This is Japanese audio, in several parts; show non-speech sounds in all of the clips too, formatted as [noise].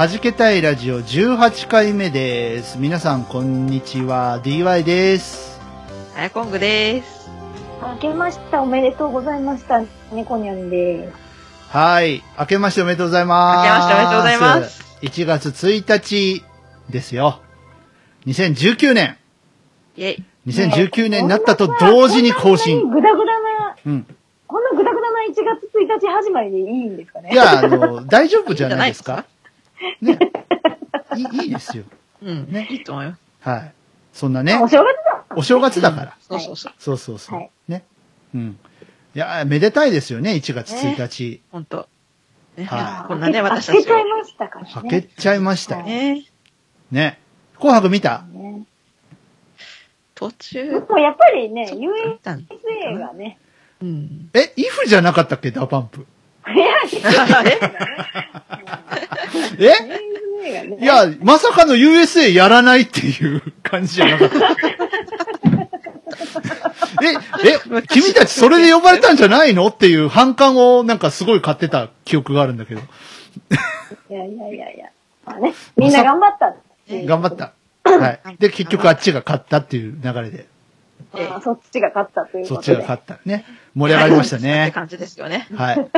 はじけたいラジオ18回目です。皆さん、こんにちは。DY です。あやこんぐです。明けました。おめでとうございました。猫にゃんです。はい。明けましておめでとうございます。明けましておめでとうございます。1月1日ですよ。2019年。イェイ。2019年になったと同時に更こん新。なグダグダな、うん。こんなグダグダな1月1日始まりでいいんですかねいや、あの、大丈夫じゃないですか？ね。いい、[laughs] いいですよ。うん。ねいいと思います。はい。そんなねお、正月だ。お正月だから。そうそうそう。そうそうそう。はいね。うん。いや、めでたいですよね、1月1日。ほんと。ねはいこんなね、私たちを開けちゃい。ましたからね。はけちゃいましたよ。ねね。紅白見た？ね途中、もうやっぱりね、見たん USA がね。うん。え、イフじゃなかったっけ？ダパンプ。え？いや、まさかの USA やらないっていう感じじゃなかった。[laughs] え、え、君たちそれで呼ばれたんじゃないの？っていう反感をなんかすごい買ってた記憶があるんだけど。いやいやいやいや。まあね、みんな頑張った頑張った。はい。で、結局あっちが勝ったっていう流れで、まあそっちが勝ったというそっことで。ちが勝った。ね。盛り上がりましたってね。感じですよね。はい。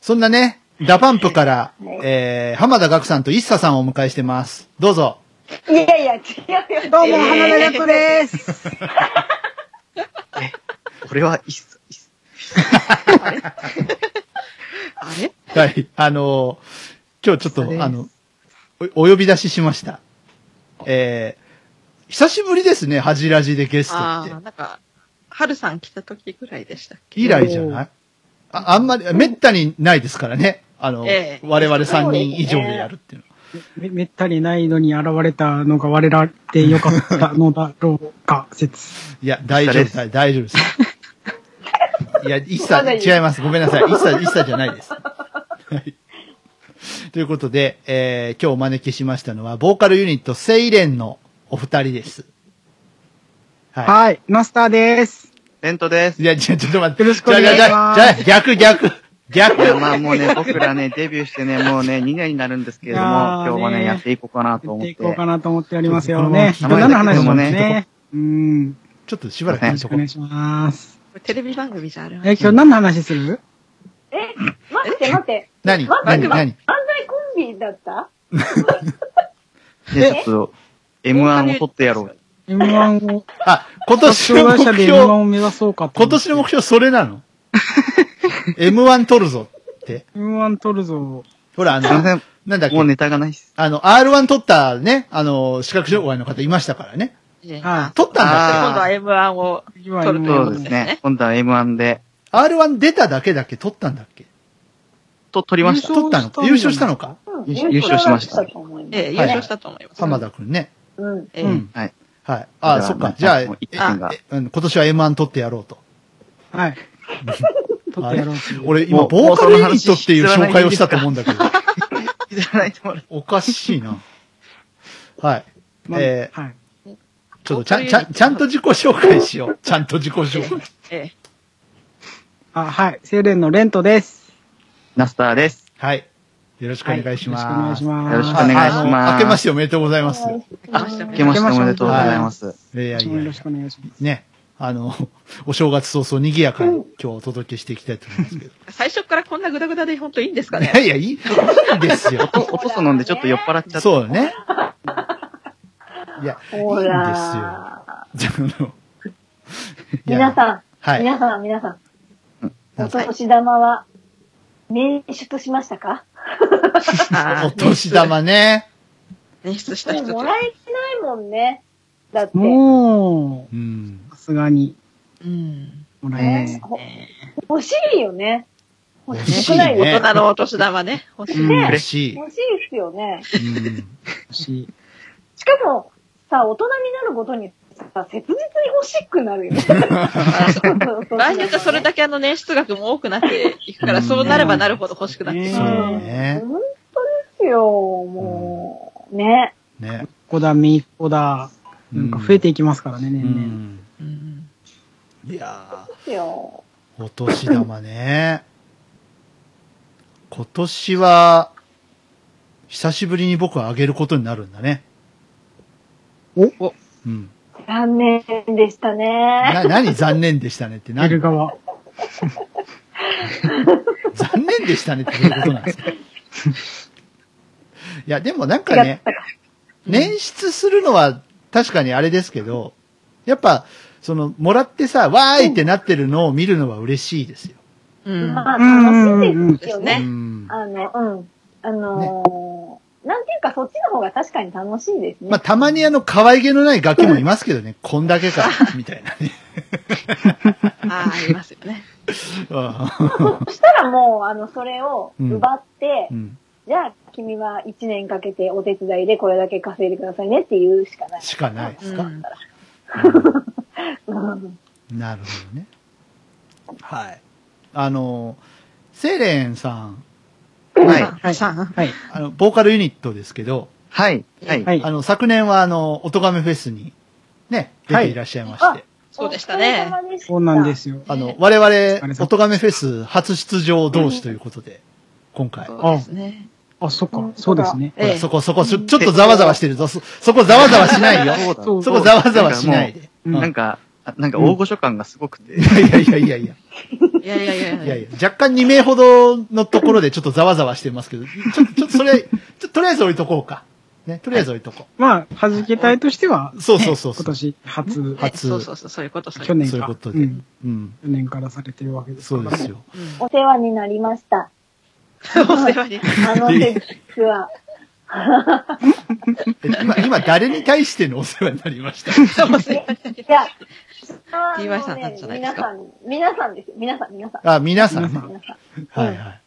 そんなね、ダパンプから、はいえー、浜田岳さんと一茶さんをお迎えしてます。どうぞ。いやいや、違うよ。どうも、えー花田役です。これはいっす、いっす。[laughs] あれ？はい。あのー今日ちょっと、あの、おお呼び出ししました。えー、久しぶりですね、恥じらじでゲストってああ、。なんか、はるさん来た時ぐらいでしたっけ？以来じゃない？ああんまり、めったにないですからね。あの、ええ我々3人以上でやるっていうのは。めめったにないのに現れたのが我らでよかったのだろうか、説。いや、大丈夫です。大丈夫です。いや、一切、違います。ごめんなさい。一切、一切じゃないです。はい。ということで、えー、今日お招きしましたのは、ボーカルユニット、セイレンのお二人です。ははい、ノスターです。レントです。い。いや、ちょ、ちょっと待って。よろしくお願いしますじゃあじゃあじゃあ逆、逆、逆。いや、まあもうね、[laughs] 僕らね、デビューしてね、もうね、2年になるんですけれども、今日はね、ねやっていこうかなと思って。やっていこうかなと思っておりますよこね。のまま何の話もね？うん。ちょっとしばらくよろしくお願いします。これテレビ番組じゃあるえ、今日何の話する？え、待って待って。何？何？何？漫才コンビだった？[laughs] で、ちょっと、M1 を取ってやろう。?M1 を、あ、今年障の目害者で M1 標、を目指そうかと。今年の目標それなの [laughs] ?M1 取るぞって。M1 取るぞ。ほら、あの。なんだっけ？もうネタがないっす。あの、R1 取ったね、あの、視覚障害の方いましたからね。ねは取ったんだって。今度は M1 を取るとい M1 ことですねね。今度は M1 で、R1 出ただけだっけ？取ったんだっけ？と取りました。優取ったのか？優勝したのか？うん優優勝しましたええ、優勝したと思います。浜田くんね。うん。ええうんはい。あ、そっか。じゃあ、え今年は M1 取ってやろうと。はい。[laughs] 取ってやろう。俺今、ボーカルユニットっていう紹介をしたと思うんだけど。いただいてもらう。[laughs] おかしいな。はい。まあえはい。ー、ちょっとちゃん、ちゃん、ちゃんと自己紹介しよう。[laughs] ちゃんと自己紹介。えあ、はい。セレンのレントです。ナスターです。はい。よろしくお願いします。はいよろしくお願いします。よろしくお願いします明けましておめでとうございます。明明けましておめでとうございます。いやいやいやよろしくお願いします。ね。あの、お正月早々賑やかに今日お届けしていきたいと思いますけど。最初からこんなグダグダで本当いいんですかね？いやいや、いい、いいですよ。おおとそ飲んでちょっと酔っ払っちゃって。そうだね。いや、いいんほですよ。ら。じゃああのいや皆さん、はい。皆さん、皆さん。お年玉は、捻出しましたか？あ [laughs] [laughs] お年玉ね。演出した人と。もらえてないもんね。だって。もうさすがに。うん。もらえますね欲しいよね。欲欲しいしくないね大人のお年玉ね。欲しい。うん嬉しい。欲しいですよね。うんし、しかも、さ、大人になるごとにさ、切実に欲しくなるよね。[laughs] 場合によってはそれだけあの年出額も多くなっていくから、そうなればなるほど欲しくなってくそうる。ね。本当ですよ、もう。ね。ね。ここだ、みっこだ、なんか増えていきますからね、う年々。ん。うんいや。ー、お年玉ね。今年は、久しぶりに僕はあげることになるんだね。お？うん。残念でしたね。な、何残念でしたねって何？側。[laughs] 残念でしたねってどういうことなんですか？いや、でもなんかね、捻出するのは確かにあれですけど、やっぱ、その、もらってさ、わーいってなってるのを見るのは嬉しいですよ。うん。まあ、楽しいですようね。ん。あの、うん。あのーなんていうか、そっちの方が確かに楽しいですね。まあ、たまにあの、可愛げのないガキもいますけどね、[laughs] こんだけか、みたいなね。[laughs] ああ、ありますよね。そしたらもう、あの、それを奪って、うん。じゃあ、君は1年かけてお手伝いでこれだけ稼いでくださいねって言うしかない。しかないですか。なるほどね。はい。あの、セイレンさん、はい。はい。さんはい。あの、ボーカルユニットですけど、はい。はい。はい。あの、昨年はあの、おとがめフェスに、ね、出ていらっしゃいまして、はいそうでしたね。そうなんですよ。あの、我々おとがめフェス初出場同士ということで、今回。そうですね。あ、そっか。そうですね。そこそこ、ちょっとざわざわしてるぞ。そ、そこざわざわしないよ。そこざわざわしないで。うんなんか、あなんか大御所感がすごくて。いやいやいやいやいや。いやいやいやいやいや、若干2名ほどのところでちょっとざわざわしてますけど、ちょっと、ちょっとそれ、ちょっととりあえず置いとこうか。ね、とりあえず置いとこまあ、弾け隊としては、そうそうそう今年初、ね初そうそうそう、そういうこと、去。年か。そういうことで。うん。うん。去年からされてるわけですから。そうですよ。と。お世話になりました。うんお世話に。あのフェスは。え今、今誰に対してのお世話になりました。いや、あ TY さんなんじゃないですか皆さん、皆さんですよ。皆さん、皆さん。あ、皆さんね。皆さん。はいはい。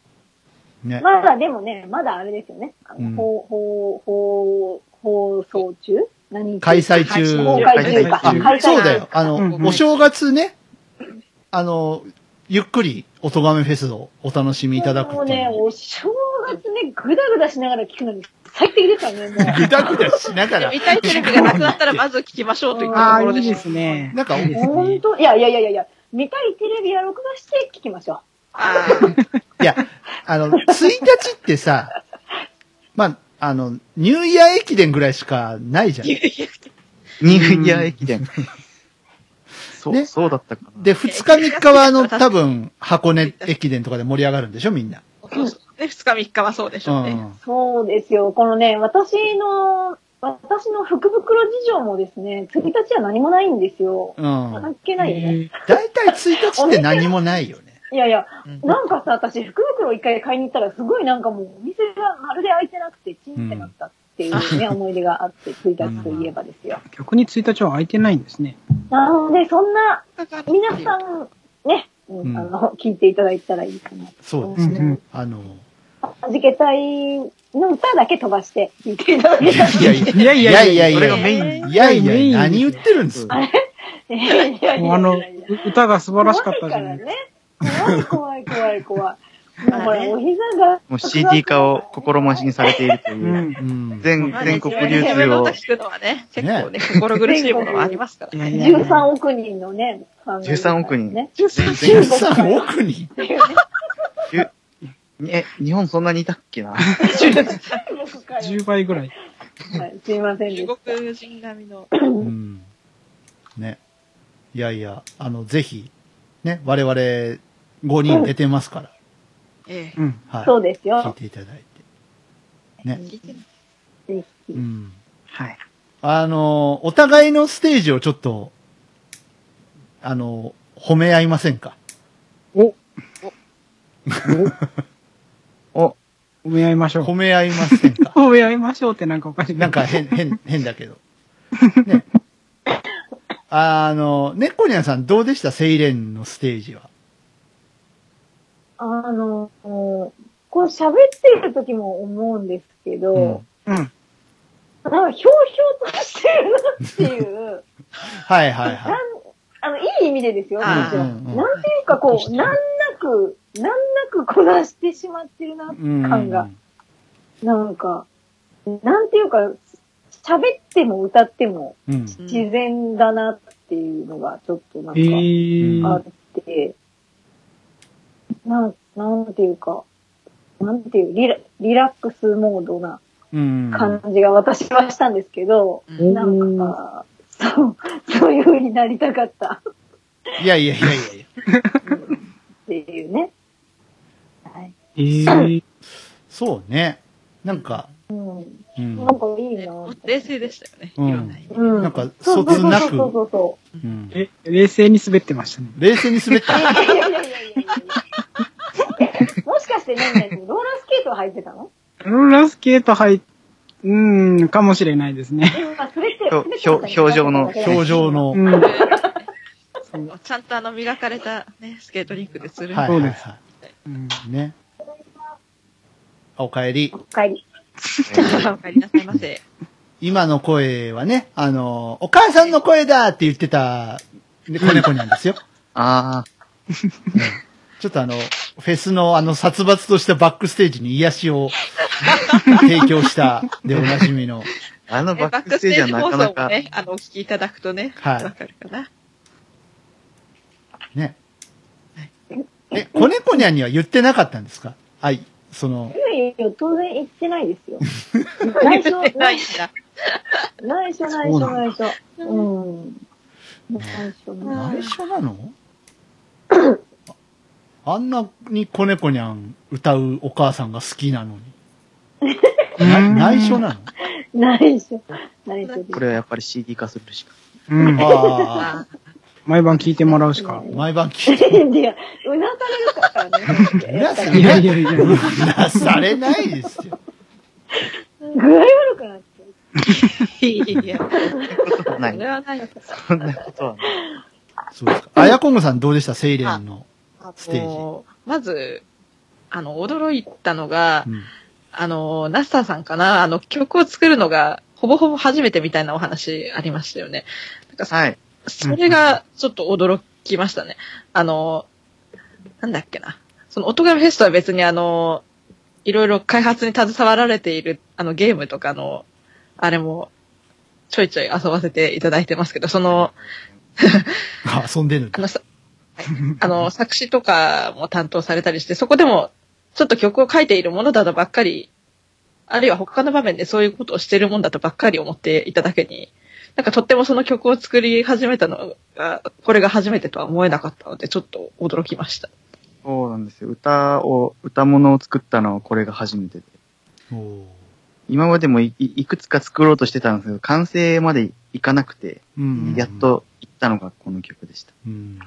ね。まだでもね、まだあれですよね。あの、うん放、放、放、放送中？何開催中。公開中か。開催中そうだよ。あの、うんうんお正月ね、あの、ゆっくり、おとがめフェスをお楽しみいただくもうね、お正月ね、ぐだぐだしながら聞くのに最適ですからね、もう。ぐだぐだしながら見、たいテレビがなくなったらまず聞きましょうといったああ、ところでしょいいで。すね。なんかいいですね。本当いやいやいやいやいや、見たいテレビは録画して聞きましょあいや、あの、1日ってさ、まあ、あの、ニューイヤー駅伝ぐらいしかないじゃん。ニューイヤー駅伝。そう、ねそうだったかな。で、2日3日はあの、多分、箱根駅伝とかで盛り上がるんでしょ、みんな。あ。そうそうね、二日三日はそうでしょうね。うん。う。そうですよ。このね、私の、私の福袋事情もですね、1日は何もないんですよ。うん。関係ないよね。大体1日って何もないよね。[laughs] いやいや、うんなんかさ、私、福袋一回買いに行ったら、すごいなんかもう、お店がまるで開いてなくて、チンってなったっていうね、[laughs] 思い出があって、1日といえばですよ。逆に1日は空いてないんですね。なので、そんな、皆さん、ね、うんうんあの、聞いていただいたらいいかな。そうですね。うんうんあの、はじけたいの歌だけ飛ばして聞いていただけたら。いやいや、いやいやいやいやいやそれがメイン。いやいや、何言ってるんですか？[laughs] いやいやいやいやもうあの、いやいやう歌が素晴らしかったじゃないですか。怖い怖い怖い怖い。もうほら、お膝が。もう CD 化を心待ちにされているとういう。全、全国流通を。聞くのはね、結構ね、心苦しいものはありますから。いやいやいや13億人のね、ファンがいるから13億人？ね。13億人。[laughs] え、日本そんなにいたっけな？[laughs] 10倍ぐらい。はい、すいませんでし中た。国人並みの。うん。ね。いやいや、あの、ぜひ、ね、我々5人出てますから、えうん。はい。そうです聞いよ。ていただいて。ねぜひうん。はい。あの、お互いのステージをちょっと、あの、褒め合いませんか？お [laughs] お、褒め合いましょう。褒め合いませんか？[laughs] 褒め合いましょうってなんかおかしい。なんか変、変、変だけど。[laughs] ね。あの、猫ニャンさんどうでした？セイレンのステージは。あの、こう喋ってる時も思うんですけど、うん。なんかひょうひょうとしてるなっていう、[laughs] はいはいはい。なんあの、いい意味でですよ、もあーちろん。うんうんなんていうかこう、なんなく、なんなくこなしてしまってるな、うん感が。なんか、なんていうか、喋っても歌っても自然だなっていうのがちょっとなんえかーあって、なん、なんていうか、なんていう、リラリラックスモードなうん。感じが私はしたんですけど、うんなんか、そう、そういう風になりたかったいやいやいやいやいや。っていうね。はい。えーそうね。なんか、うん。うん。なんかいいなぁ冷静でしたよね。いうんな意味で。うん。なんかそうそうそつなくそうそうそうんえ、冷静に滑ってましたね。冷静に滑った。う。いやいやいやいやいやいやえもしかしてね、ねローラースケート履いてたの？ローラースケート入っ、うーん、かもしれないですね。表情の表情の。ちゃんとあの磨かれたね、スケートリンクでする。はいそうですはいはうんい。ね。お帰り。お帰り。お帰りなさいませ。今の声はね、あの、お母さんの声だって言ってた、ね子猫なんですよ。あちょっとあの、フェスのあの殺伐としたバックステージに癒しを提供したでおなじみの。あ、[laughs] あのねバックステージはなかなか、バックステージ放送もね、あの、お聞きいただくとね、はいわかるかな。ね。え、子猫にゃんには言ってなかったんですか？はい。その、いやいや、当然言ってないですよ。[laughs] 内緒、内しな。内緒、内緒、内緒。うん。内緒、内内緒なの？[clears throat] あんなに子猫にゃん歌うお母さんが好きなのに。[laughs] な内緒なの？緒。内緒。内緒です。これはやっぱり CD 化するしか。うん。ああ、あ毎晩聞いてもらうしか。毎晩聞いて。いや、うなされるからね。うなさいやいやいや。なされないですよ。具合悪くなっちゃう。いや、ないそれ。はない。そんなことはない。そうですか。あやこんぐさんどうでした？セイレンの。ステージまず、あの、驚いたのがう、ん。あの、ナスターさんかな、あの、曲を作るのが、ほぼほぼ初めてみたいなお話ありましたよね。なんかそはい。それがちょっと驚きましたね。あの、なんだっけな。その、音楽フェスとは別にあの、いろいろ開発に携わられている、あの、ゲームとかの、あれも、ちょいちょい遊ばせていただいてますけど、その、あ [laughs] 遊んでる。あの、あの、[laughs] 作詞とかも担当されたりして、そこでも、ちょっと曲を書いているものだとばっかり、あるいは他の場面でそういうことをしているもんだとばっかり思っていただけに、なんかとってもその曲を作り始めたのが、これが初めてとは思えなかったので、ちょっと驚きました。そうなんですよ。歌を、歌物を作ったのはこれが初めてで。今までもいいいくつか作ろうとしてたんですけど、完成までいかなくて、うんやっ。と行ったのがこの曲でした。うん。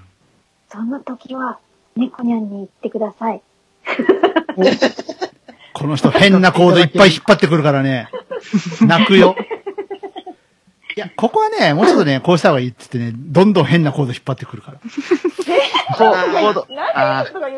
その時は、猫にゃんに言ってください。[laughs] この人変なコードいっぱい引っ張ってくるからね。泣くよ。いや、ここはね、もうちょっとね、こうした方がいいって言ってね、どんどん変なコード引っ張ってくるから。[laughs] コード、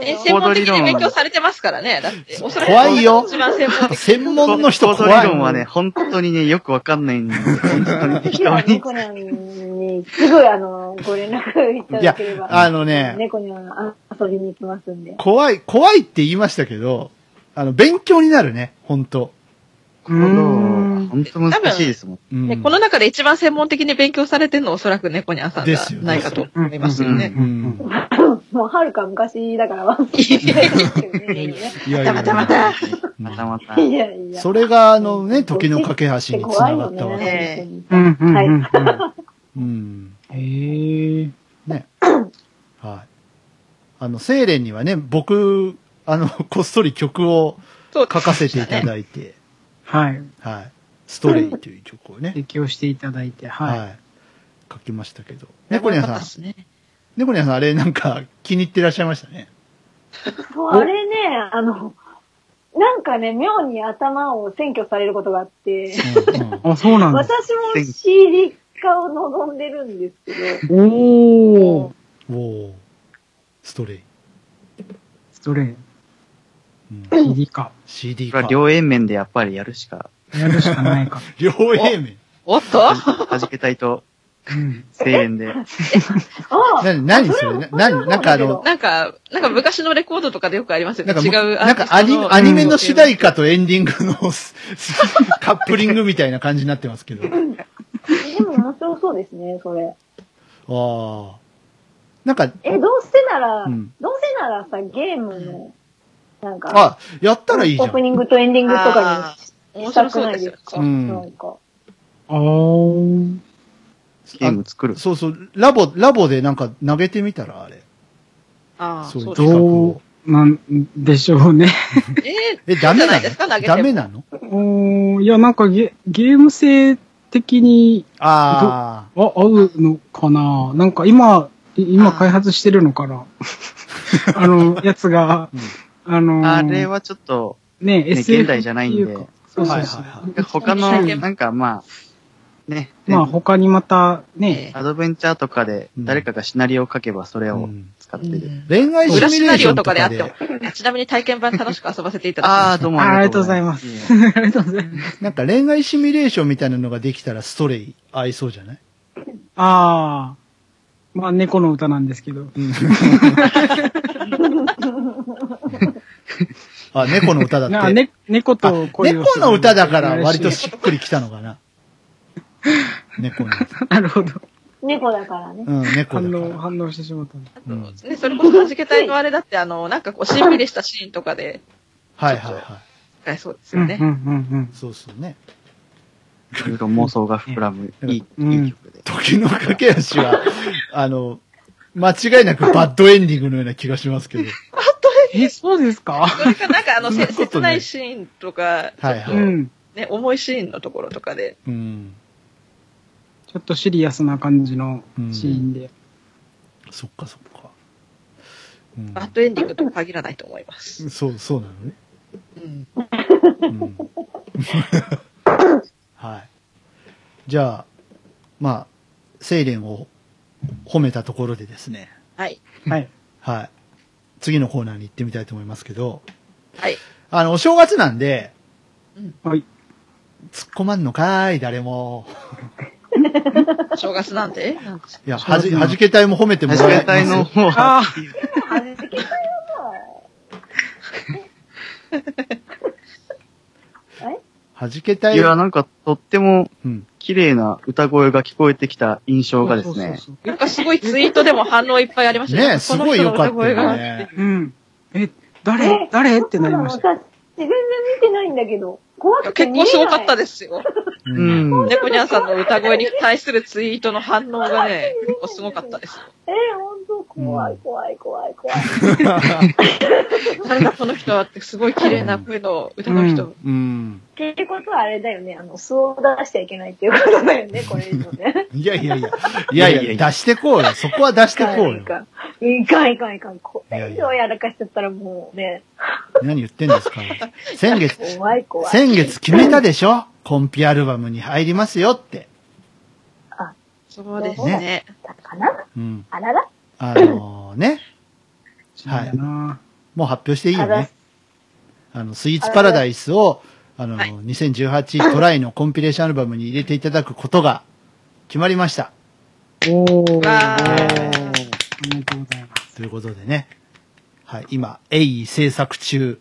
え専門的に勉強されてますからね。だって、おそらく怖いよ一番専門的。専門の人コード怖い。理論はね、本当にね、よくわかんないんで、本当に適当に。猫にゃんに、すぐあの、ご連絡いただければ。あのね猫にゃんあ遊びに行きますんで。怖い、怖いって言いましたけど、あの、勉強になるね、本当コード、本当難しいですもん。うん。でこの中で一番専門的に勉強されてるのはおそらく猫にゃんさんじゃないかと思いますよね。うん。もう、はるか昔だから。忘れてるですけどね。いやいや。またまたまたま。た。いやいや。それが、あのね、時の架け橋につながったわけ。ねうんうんうんはい。うん。へえ。ね。はい。あの、セイレンにはね、僕、あの、こっそり曲をそう書かせていただいて、はい。はい。ストレイという曲をね、提供していただいて、はい。はい。書きましたけど。猫ニャンさん猫ニャンさん、あれなんか気に入ってらっしゃいましたね。[laughs] あれね、あの、なんかね、妙に頭を占拠されることがあって、うんうん [laughs] あ、そうなんです。私も CD 化を望んでるんですけど、おー、おーストレイ。ストレイ、うん、CD か。CD かこれは。両円面でやっぱりやるしか、やるしかないか。[laughs] 両平面。おっと？はじけたいと、うん。声援で。ああなに、[laughs] なにそれ？な、なに、なんかあの、なんか、なんか昔のレコードとかでよくありますよね。なんか、違うなんかアニのアニメの主題歌とエンディングのすカップリングみたいな感じになってますけど。あでも面白そうですね、それ。あ。なんか、え、どうせなら、うんどうせならさ、ゲームの、なんか、あ、やったらいいじゃん。オープニングとエンディングとかにしたくないですか、うんなんか。あー。ゲーム作る。そうそう、ラボ、ラボでなんか投げてみたら、あれ。ああ、そうどを。うなんでしょうね。ええ、ダメなの？ダメなの？おーいや、なんかゲゲーム性的にああ合うのかな？なんか今、い今開発してるのかな？[laughs] あの、やつが、あのーあれはちょっと、ね、ね、SF 現代じゃないんで。そうそうそう。はいはい他の、なんかまあ、ね、まあ他にまたね、アドベンチャーとかで誰かがシナリオを書けばそれをん。使ってる。恋愛シ裏シナリオミュレーションとかで。とかであって、も、ちなみに体験版楽しく遊ばせていただきああ、ます。どうもあありがとうございます。ありがとうございます。[laughs] [laughs] なんか恋愛シミュレーションみたいなのができたらストレイ合いそうじゃない？ああ、まあ猫の歌なんですけど。あ、猫の歌だって。なね、猫あと猫の歌だから割としっくりきたのかな。猫の歌。[laughs] なるほど。猫だからね。うん、猫反応、だから。反応してしまった。うんね、それこそ弾けたいのあれだって、あの、なんかこう、しんみりしたシーンとかではいはいはい。そうですうん、よね。うん、うん、そうそうね。いろいろ妄想が膨らむ、いい、うんいい曲で。時の駆け足は、[laughs] あの、間違いなくバッドエンディングのような気がしますけど。[laughs] うん。え、そうですか？それか、なんかあの、せ [laughs] そんなこと切ないシーンとか、はいはい。うん。ね、重いシーンのところとかで、うん。ちょっとシリアスな感じのシーンで。そっかそっか。うんバッドエンディングとは限らないと思います。そう、そうなのね。うん。うんはい。じゃあ、まあ、セイレンを褒めたところでですね。はい。はい。はい。次のコーナーに行ってみたいと思いますけど、はい。あの、お正月なんで、はい。突っ込まんのかーい、誰も。[laughs] 正月なんでなんですいや、はじ、はじけたいも褒めてもらはじえけたいの方は、あはじけたいは [laughs] じけたい。いや、なんか、とってもうん。綺麗な歌声が聞こえてきた印象がですね、なんかすごいツイートでも反応いっぱいありましたねえ、すごい良かったね。そううん。え、誰？誰？ってなりました。全然見てないんだけど、怖くて結。構すごかったですよ。う。うんん。猫ニャンさんの歌声に対するツイートの反応がね、結構すごかったですよ。えー、ほんと、怖い、怖い、怖い、怖い。誰だこの人はってすごい綺麗な声の歌の人。うん。っていうことはあれだよね、あの、素を出しちゃいけないっていうことだよね、これ以上ね。[laughs] いやいやいや。いやいや、出してこうよ。そこは出してこうよい。かん、いかん、いかん、いかん。これ以上やらかしちゃったらもうね、何言ってんですか。[laughs] 先月、怖い、怖い。先月決めたでしょ？コンピアルバムに入りますよって。そうですね。だかな？うん。あららあのね。はいもう発表していいよあらね。あの、スイーツパラダイスを、あの、はい2018トライのコンピレーションアルバムに入れていただくことが決まりました。おー。わーありがとうございます。ということでね。はい。今、鋭意制作中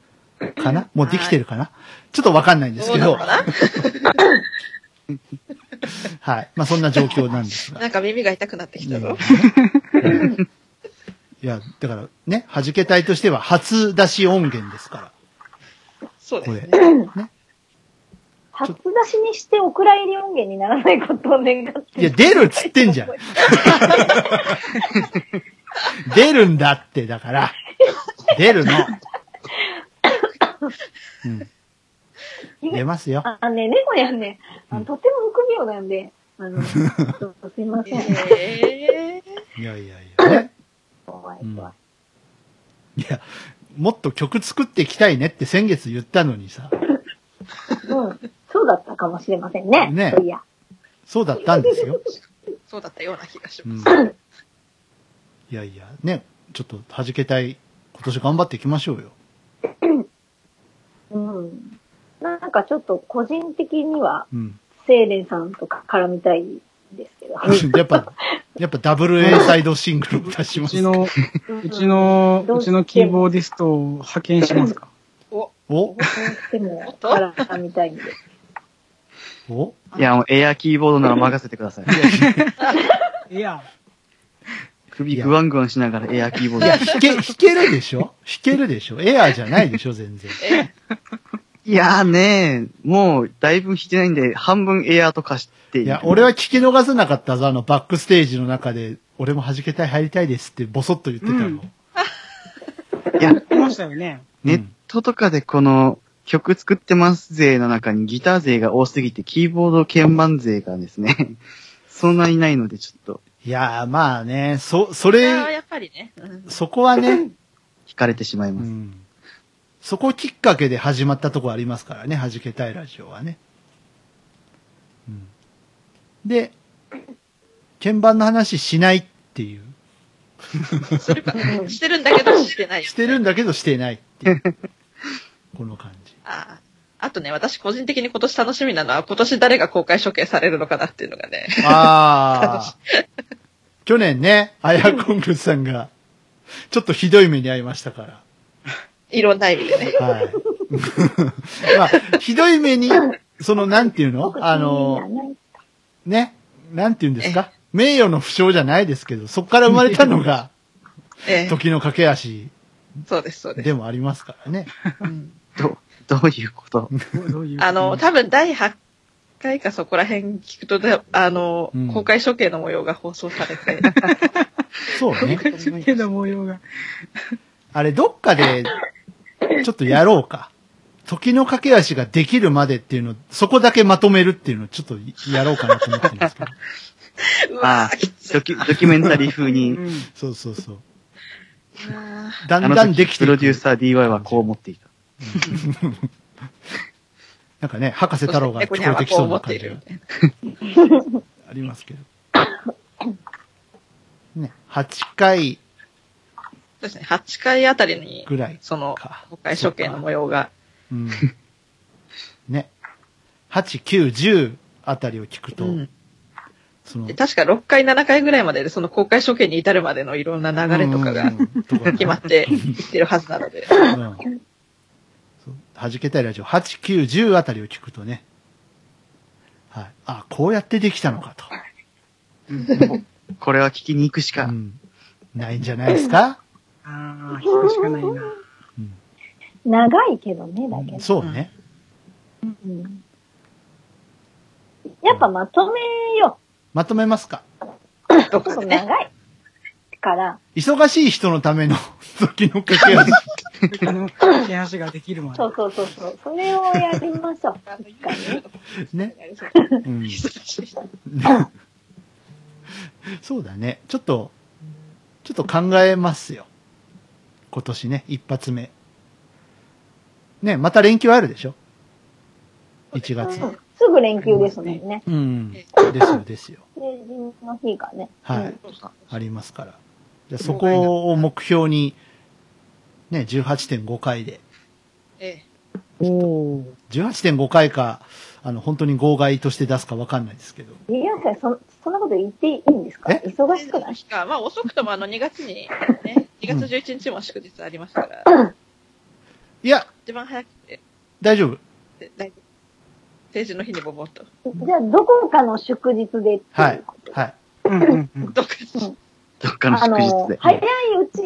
かな？もうできてるかな？ちょっとわかんないんですけど。[laughs] はい。まあそんな状況なんですが。なんか耳が痛くなってきたぞ。いや、だからね、弾け隊としては初出し音源ですから。そうですこね。ね。初出しにしてお蔵入り音源にならないことを願って。いや、出るっつってんじゃん。[laughs] [laughs] 出るんだって、だから。出るの。うん。出ますよ。あのね、猫にはね、あのとても臆病なんで、あの、すいません。えいやいやいや、ね。[laughs] 怖いうん怖い。いや、もっと曲作っていきたいねって先月言ったのにさ。うん。そうだったかもしれませんね。ねそういや。そうだったんですよ。[laughs] そうだったような気がしうんます。いやいや、ね、ちょっと弾けたい、今年頑張っていきましょうよ。うん。なんかちょっと個人的には、うん。セイレンさんとか絡みたいですけど。[laughs] やっぱ、やっぱダブル A サイドシングルを出します。うちの、うちの、うちのキーボーディストを派遣しますか？お、おどうしても絡みたいんで。おいや、もうエアキーボードなら任せてください。いや、[laughs] 首グワングワンしながらエアキーボードいや、。弾け、弾けるでしょ？弾けるでしょ？エアーじゃないでしょ全然。え、[laughs] いやーねもうだいぶ弾いてないんで、半分エアーとかしていや、俺は聞き逃せなかったぞ、あの、バックステージの中で、俺も弾けたい、入りたいですって、ボソッと言ってたの。うん [laughs] いや、言ってましたよね。ネットとかでこの曲作ってます勢の中にギター勢が多すぎて、キーボード鍵盤勢がですね、[laughs] そんなにないのでちょっといやー、まあね、そ、それ、それはやっぱりね。うんそこはね、[laughs] 惹かれてしまいうます。ん。そこきっかけで始まったとこありますからね、弾けたいラジオはね。うん。で、鍵盤の話しないっていう。してるんだけど、してない。[laughs] してるんだけどしてないっていう。この感じ。あああとね、私個人的に今年楽しみなのは、今年誰が公開処刑されるのかなっていうのがね。ああ。[laughs] 去年ね、アヤコングさんが、ちょっとひどい目に遭いましたから。いろんな意味でね。はい。[laughs] まあ、ひどい目に、その、なんていうの？あの、ね、なんていうんですか？名誉の負傷じゃないですけど、そこから生まれたのが、[laughs] ええ、時の駆け足そうです、そうです。でもありますからね。うんど、[laughs] [laughs] どういうこと？あの、多分第8回かそこら辺聞くとで、あの、うん公開処刑の模様が放送されて、[laughs] そうね。けど模様が。あれ、どっかで、ちょっとやろうか。時の駆け足ができるまでっていうの、そこだけまとめるっていうのをちょっとやろうかなと思ってるんですけど。うあドキ、ュメンタリー風うに、ん。そうそうそう。だんだんできてプロデューサー DY はこう思っていた。[laughs] なんかね、博士ー太郎が聞こえてきそうな感じが。[laughs] ありますけど。ね、8回。そうですね、8回あたりに、ぐらいそのか、公開処刑の模様が、うん。ね。8、9、10あたりを聞くと、うん。そので、確か6回、7回ぐらいまでで、その公開処刑に至るまでのいろんな流れとかが [laughs] 決まっていってるはずなので、うん弾けたいラジオ、8、9、10あたりを聞くとね、はい。あ、こうやってできたのかと。これは聞きに行くしか。うん。ないんじゃないですか？ああ、聞くしかないな。うん。長いけどね、だけど。そうね。うんやっぱまとめよまとめますか？ちょっと。長いから、忙しい人のための [laughs] 時の駆け足。あの、駆け足ができるまでそ。うそうそうそう。それをやりましょう。一回ね。ね。そうだね。ちょっと、ちょっと考えますよ。今年ね、一発目。ね、また連休あるでしょ ?1 月。うんすぐ連休ですもんね。うん。ですよ、ですよ。成人の日がね。はいうん。ありますから。じゃあそこを目標に、ね、18.5回で。えおお。18.5回か、あの、本当に号外として出すかわかんないですけど。リアさん、そ、そんなこと言っていいんですか？え？忙しくない？か、まあ遅くともあの2月に、ね、[laughs] 2月11日も祝日ありますから、いや、一番早くて、大丈夫。で大成人の日にボボッと。じゃあ、どこかの祝日でっていうはいこと？はい。うんうんうん。[laughs] どっかどっかのあ祝日ので。、早いうち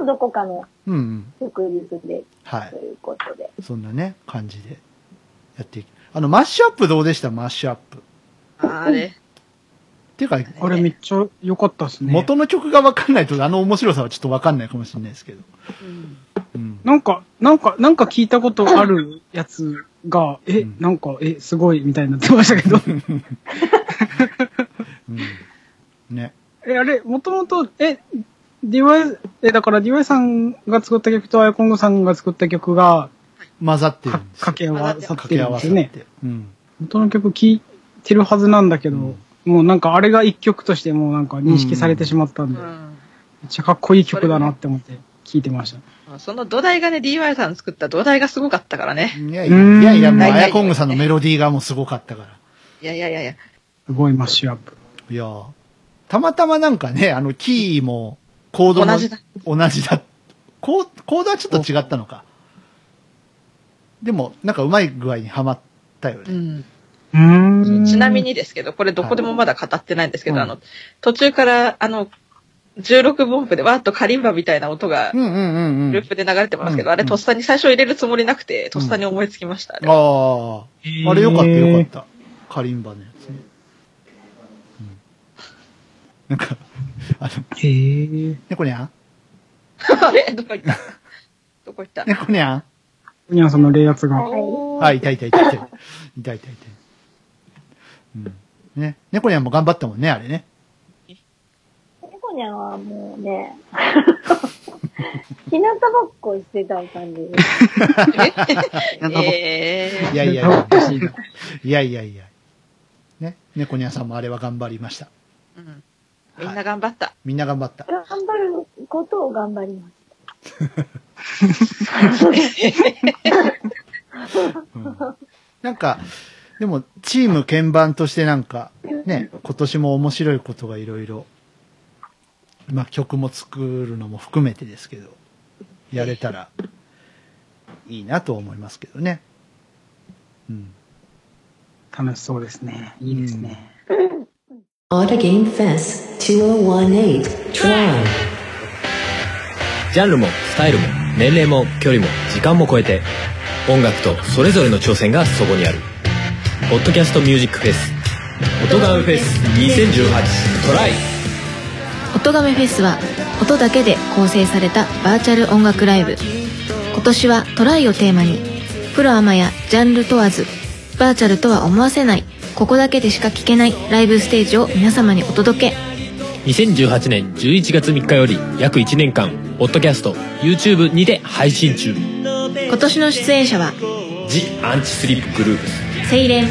のどこかのうんうん。祝日ではいと。いうことで。そんなね、感じでやっていき。あの、マッシュアップどうでした？マッシュアップ。っあれ、ていうか、あれめっちゃ良かったですね。元の曲がわかんないと、あの面白さはちょっとわかんないかもしれないですけど。うんうん。なんか、なんか、なんか聞いたことあるやつが、えうん、なんか、え、すごいみたいになってましたけど。[laughs] うん。ね。え、あれ、もともと、え、DY、え、だから DY さんが作った曲とアイコングさんが作った曲が、混ざってるかんですよ。掛け合わさってるんですよね。て。うん。元の曲聴いてるはずなんだけど、うんもうなんかあれが一曲としてもうなんか認識されてしまったんで、めっうんちゃかっこいい曲だなって思って聞いてました。その土台がね、DY さん作った土台がすごかったからね。いやいうや、んいやいや、もう、いやいやいやアヤコングさんのメロディーがもうすごかったから。いやいやいやいや。すごいマッシュアップ。いやーたまたまなんかね、あの、キーも、コードも同じだ。同じだ。コーコードはちょっと違ったのか。でも、なんかうまい具合にはまったよね。うん。ちなみにですけど、これどこでもまだ語ってないんですけど、はいあの、途中から、あの、16分音符でわーっとカリンバみたいな音が。ループで流れてますけど、うんあれとっさに最初入れるつもりなくて、とっさに思いつきました。あれああ。あれよかったよかった。カリンバね。うん、なんか、あの、へー。猫にゃん？[laughs] あれどこ行った？どこ行った？猫にゃん？にゃんさんの冷圧が。あ、いたいたいたいた。いたいたいた。うん。ね。猫にゃんも頑張ったもんね、あれね。猫ニャンはもうね、[laughs] 日向ぼっこしてた感じ。[laughs] えいやいやいや。いないやいやいや。ね。猫にゃんさんもあれは頑張りました。ーうんみんな頑張った。みんな頑張った。頑張ることを頑張ります。うんなんか、でも、チーム鍵盤としてなんか、ね、今年も面白いことがいろいろ、まあ曲も作るのも含めてですけど、やれたらいいなと思いますけどね。うん。楽しそうですね。いいですね。Auto Game Fest 2018 Try. ジャンルもスタイルも年齢も距離も時間も超えて音楽とそれぞれの挑戦がそこにある。ポッドキャストミュージックフェス音ガメフェス2018トライ。音亀フェスは音だけで構成されたバーチャル音楽ライブ。今年はトライをテーマにプロアマやジャンル問わずバーチャルとは思わせないここだけでしか聴けないライブステージを皆様にお届け。2018年11月3日より約1年間ポッドキャスト YouTube にて配信中。今年の出演者はジ・アンチスリップグループ。スセイレン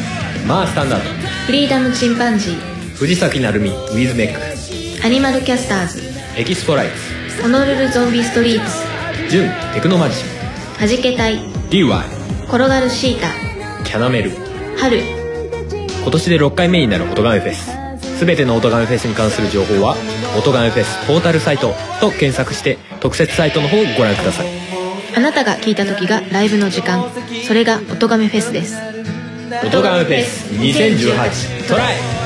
マースタンダード。フリーダムチンパンジー藤崎鳴海ウィズメック。アニマルキャスターズエキスポライツ。ホノルルゾンビストリートジュンテクノマジシはじけたいン DY 転がるシータキャナメル。春今年で6回目になる音ガメフェス。全ての音ガメフェスに関する情報は「音ガメフェスポータルサイト」と検索して特設サイトの方をご覧ください。あなたが聴いた時がライブの時間。それが音亀フェスです。音ガメフェス2018トライ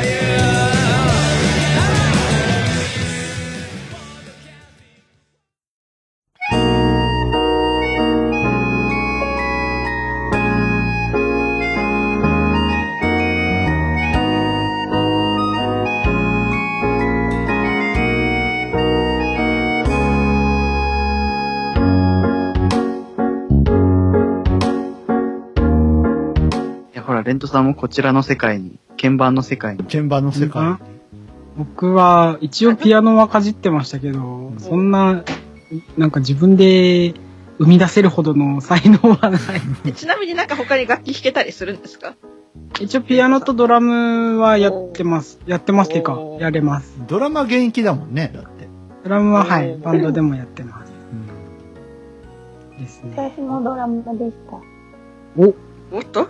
さんもこちらの世界に、鍵盤の世界に。鍵盤の世界に。僕は、一応ピアノはかじってましたけど、そんな、なんか自分で生み出せるほどの才能はない。[laughs] えちなみになんか他に楽器弾けたりするんですか？一応ピアノとドラムはやってます。やってますっていうかやれます。ドラマ現役だもんね、だって。ドラムははい、バンドでもやってます。うん。ですね。私もドラムでした。お、おっと？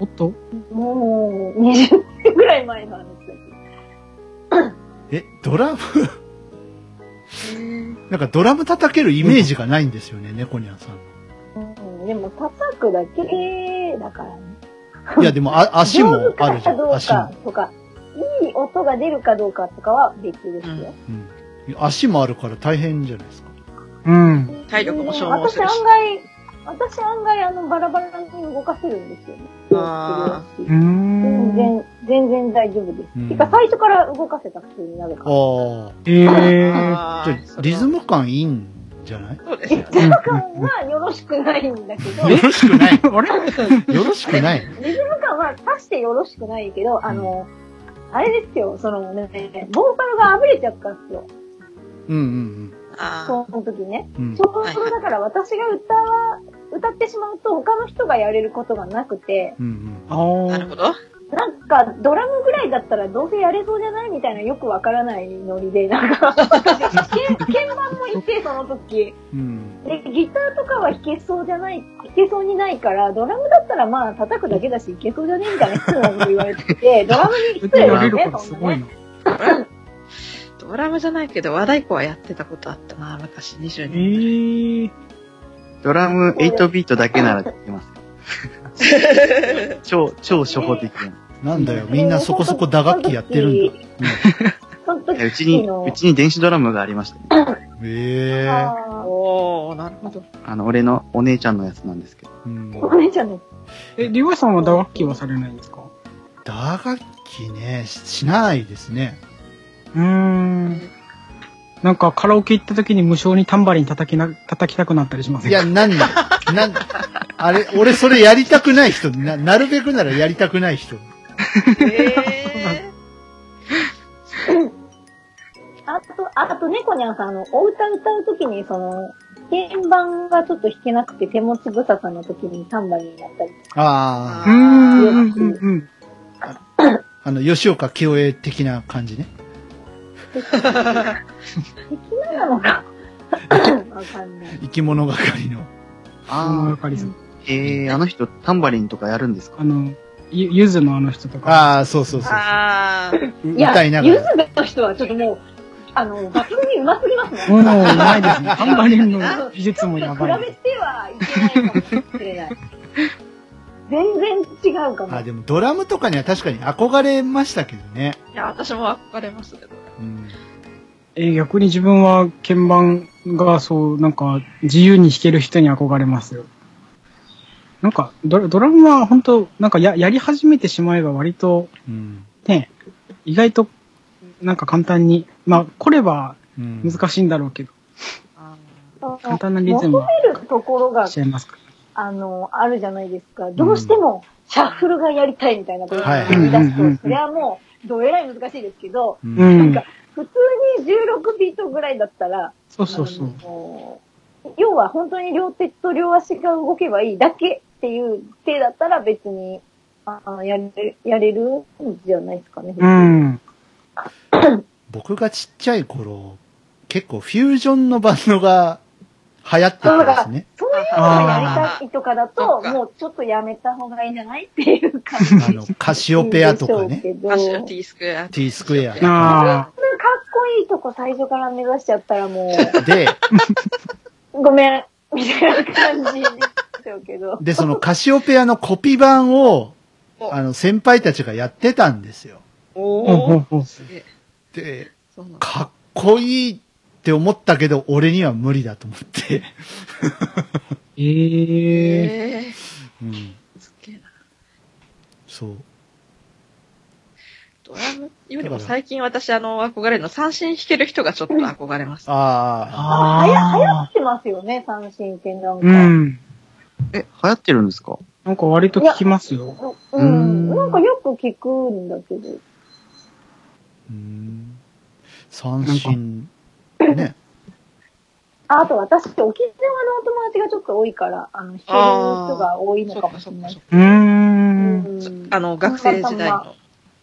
おっと？もう、20年ぐらい前の話だ [laughs] え、ドラム？なんかドラム叩けるイメージがないんですよね、猫ニャンさんけど。うん、でも叩くだけだからね。の。いや、でもあ [laughs] 足もあるじゃ。ん足もか。とか、いい音が出るかどうかとかは別ですよ。うん。足もあるから大変じゃないですか。うん。体力も消耗す私るし案。外、私案外あのバラバラに動かせるんですよね。全ん。然、全然大丈夫です。うんてか最初から動かせた普通になるから。ああ。えー。あーじゃあリズム感いいんじゃない？そうです。リズム感はよろしくないんだけど、よろしくない。[laughs] あれ？よろしくない？リズム感はさしてよろしくないけど、あの、あれですよ、そのね、ボーカルがあぶれちゃったんですよ。うんうんあその時ね。うん。うん。そう、だから私が歌わ、歌ってしまうと他の人がやれることがなくて、うんああ、なるーほど。なか、ドラムぐらいだったらどうせやれそうじゃないみたいなよくわからないノリで、なんか、私、鍵鍵盤もいて、その時。うん。で、ギターとかは弾けそうじゃない、弾けそうにないから、ドラムだったらまあ叩くだけだし弾けそうじゃねえみたいな失礼なこと言われてて、ドラムに失礼だよね、やれることすそんなねな。[laughs] ドラムじゃないけど、和太鼓はやってたことあったな、昔20え年。ー。ドラム8ビートだけならできますよ。[laughs] 超、超初歩的な。なんだよ、みんなそこそこ打楽器やってるんだ。その時いやうちに、のうちに電子ドラムがありましてね。へえ。あおー、なるほど。あの、俺のお姉ちゃんのやつなんですけど。うんーお姉ちゃんの。え、リワさんは打楽器はされないんですか？打楽器ね、ししないですね。うーん。なんかカラオケ行った時に無償にタンバリン叩きな、叩きたくなったりしますいや、なんだなん、あれ、俺それやりたくない人、な、なるべくならやりたくない人。えあと、あと、猫ニャンさん、あの、お歌歌うときに、その、鍵盤がちょっと弾けなくて手持ち無沙汰の時にタンバリンやったり。あうーん、うん、うん、うん。あ、あの、吉岡清江的な感じね。的なのか。わかんない。生き物係の。あの、あわかりそう。ー、えー、あの人、タンバリンとかやるんですか？あの、ゆ、ゆずのあの人とか。ああ、そうそうー、そう。あー、ういや、歌いながら。ゆずの人はちょっともう、あの、抜群に上手すぎますもう、[laughs] もん。うまいですね。タンバリンの技術もやばい。比べてはいけないかもしれない。全然違うかも。あ、でもドラムとかには確かに憧れましたけどね。いや、私も憧れますけど。うん。えー逆に自分は鍵盤がそう、なんか自由に弾ける人に憧れますよ。なんかドラ、ドラムは本当なんかや、やり始めてしまえば割とうん。ね、意外となんか簡単に、まあ、来ればうん。難しいんだろうけど、あ簡単なリズムは求めるところがし、ちゃいますかあの、あるじゃないですか。どうしても、シャッフルがやりたいみたいなことをはい言い出すうんうんうんと、それはもう、どえらい難しいですけど、う。んんなんか。普通に16ビートぐらいだったら、そうそうそう。要は本当に両手と両足が動けばいいだけっていう手だったら別に、ああやれ、やれるんじゃないですかね。うん。僕がちっちゃい頃、結構フュージョンのバンドが流行ってたんですね。そうやりたいとかだと、もうちょっとやめた方がいいんじゃないっていう感じ。あの、カシオペアとかね。でしょうけどー、マシュ T スクエア。T スクエアああ。かっこいいとこ最初から目指しちゃったらもで、う、ごめん、みたいな感じでしょうけど。で、そのカシオペアのコピー版を、あの、先輩たちがやってたんですよ。おほうほうー。ほうすげえ。で、かっこいいって思ったけど、俺には無理だと思って。え [laughs] ええー、うん。すげえな。そう。ドラムよりも最近私、あの、憧れるの、三振弾ける人がちょっと憧れます。ああ、あ、はや、流行あってますよね、三振ってなんあ。か。うん。え、流行ってるんですか？なんか割と聞きますよ。うん。なんかよく聞くんだけど。うん。三振、ね。ああと私、沖縄のお友達がちょっと多いから、あの、弾ける人が多いのかもしれない。うーん。うんあの、学生時代の。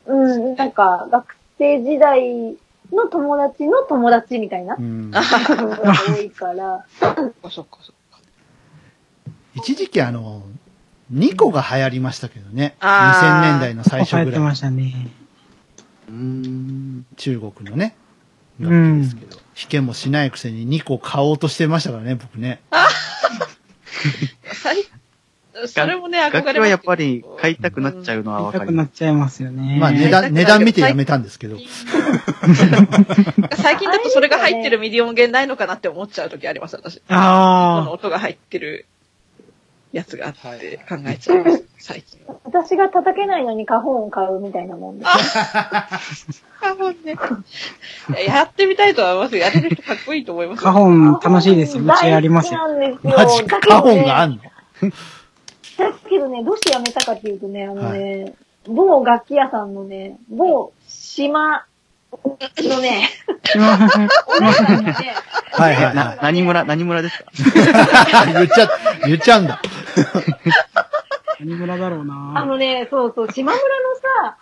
うん、なんか、学生時代の友達の友達みたいなうん。多いから、そっかそっかそっか。一時期あの、2個が流行りましたけどね。あー2000年代の最初流行ってまぐらい。したね。うーん。中国のね。楽うん器ですけど。弾けもしないくせに2個買おうとしてましたからね、僕ね。最 [laughs] それもね、憧れます楽器はやっぱり買いたくなっちゃうのは言いたくわかります。なっちゃいますよね。まあ値段、値段見てやめたんですけど。最近 [laughs] だとそれが入ってるミディ音源ないのかなって思っちゃう時あります、私。このあ音が入ってるやつがあって考えちゃいます、最近は。私が叩けないのにカホンを買うみたいなもんです。[laughs] あ、もうね。いややってみたいとは思いますよ。やれる人かっこいいと思いまあ。す。カホン楽しいですよ。うちありますよ。マジか、カホンがあんの？だけどね、どうしてやめたかっていうとね、あのね、某楽器屋さんのね、某島のね、お姉さんにね、はいはいなは、何村、何村ですか？い。[laughs] 言っちゃ、言っちゃうんだ。何村だろうあなのね、そうそう、島村のさ。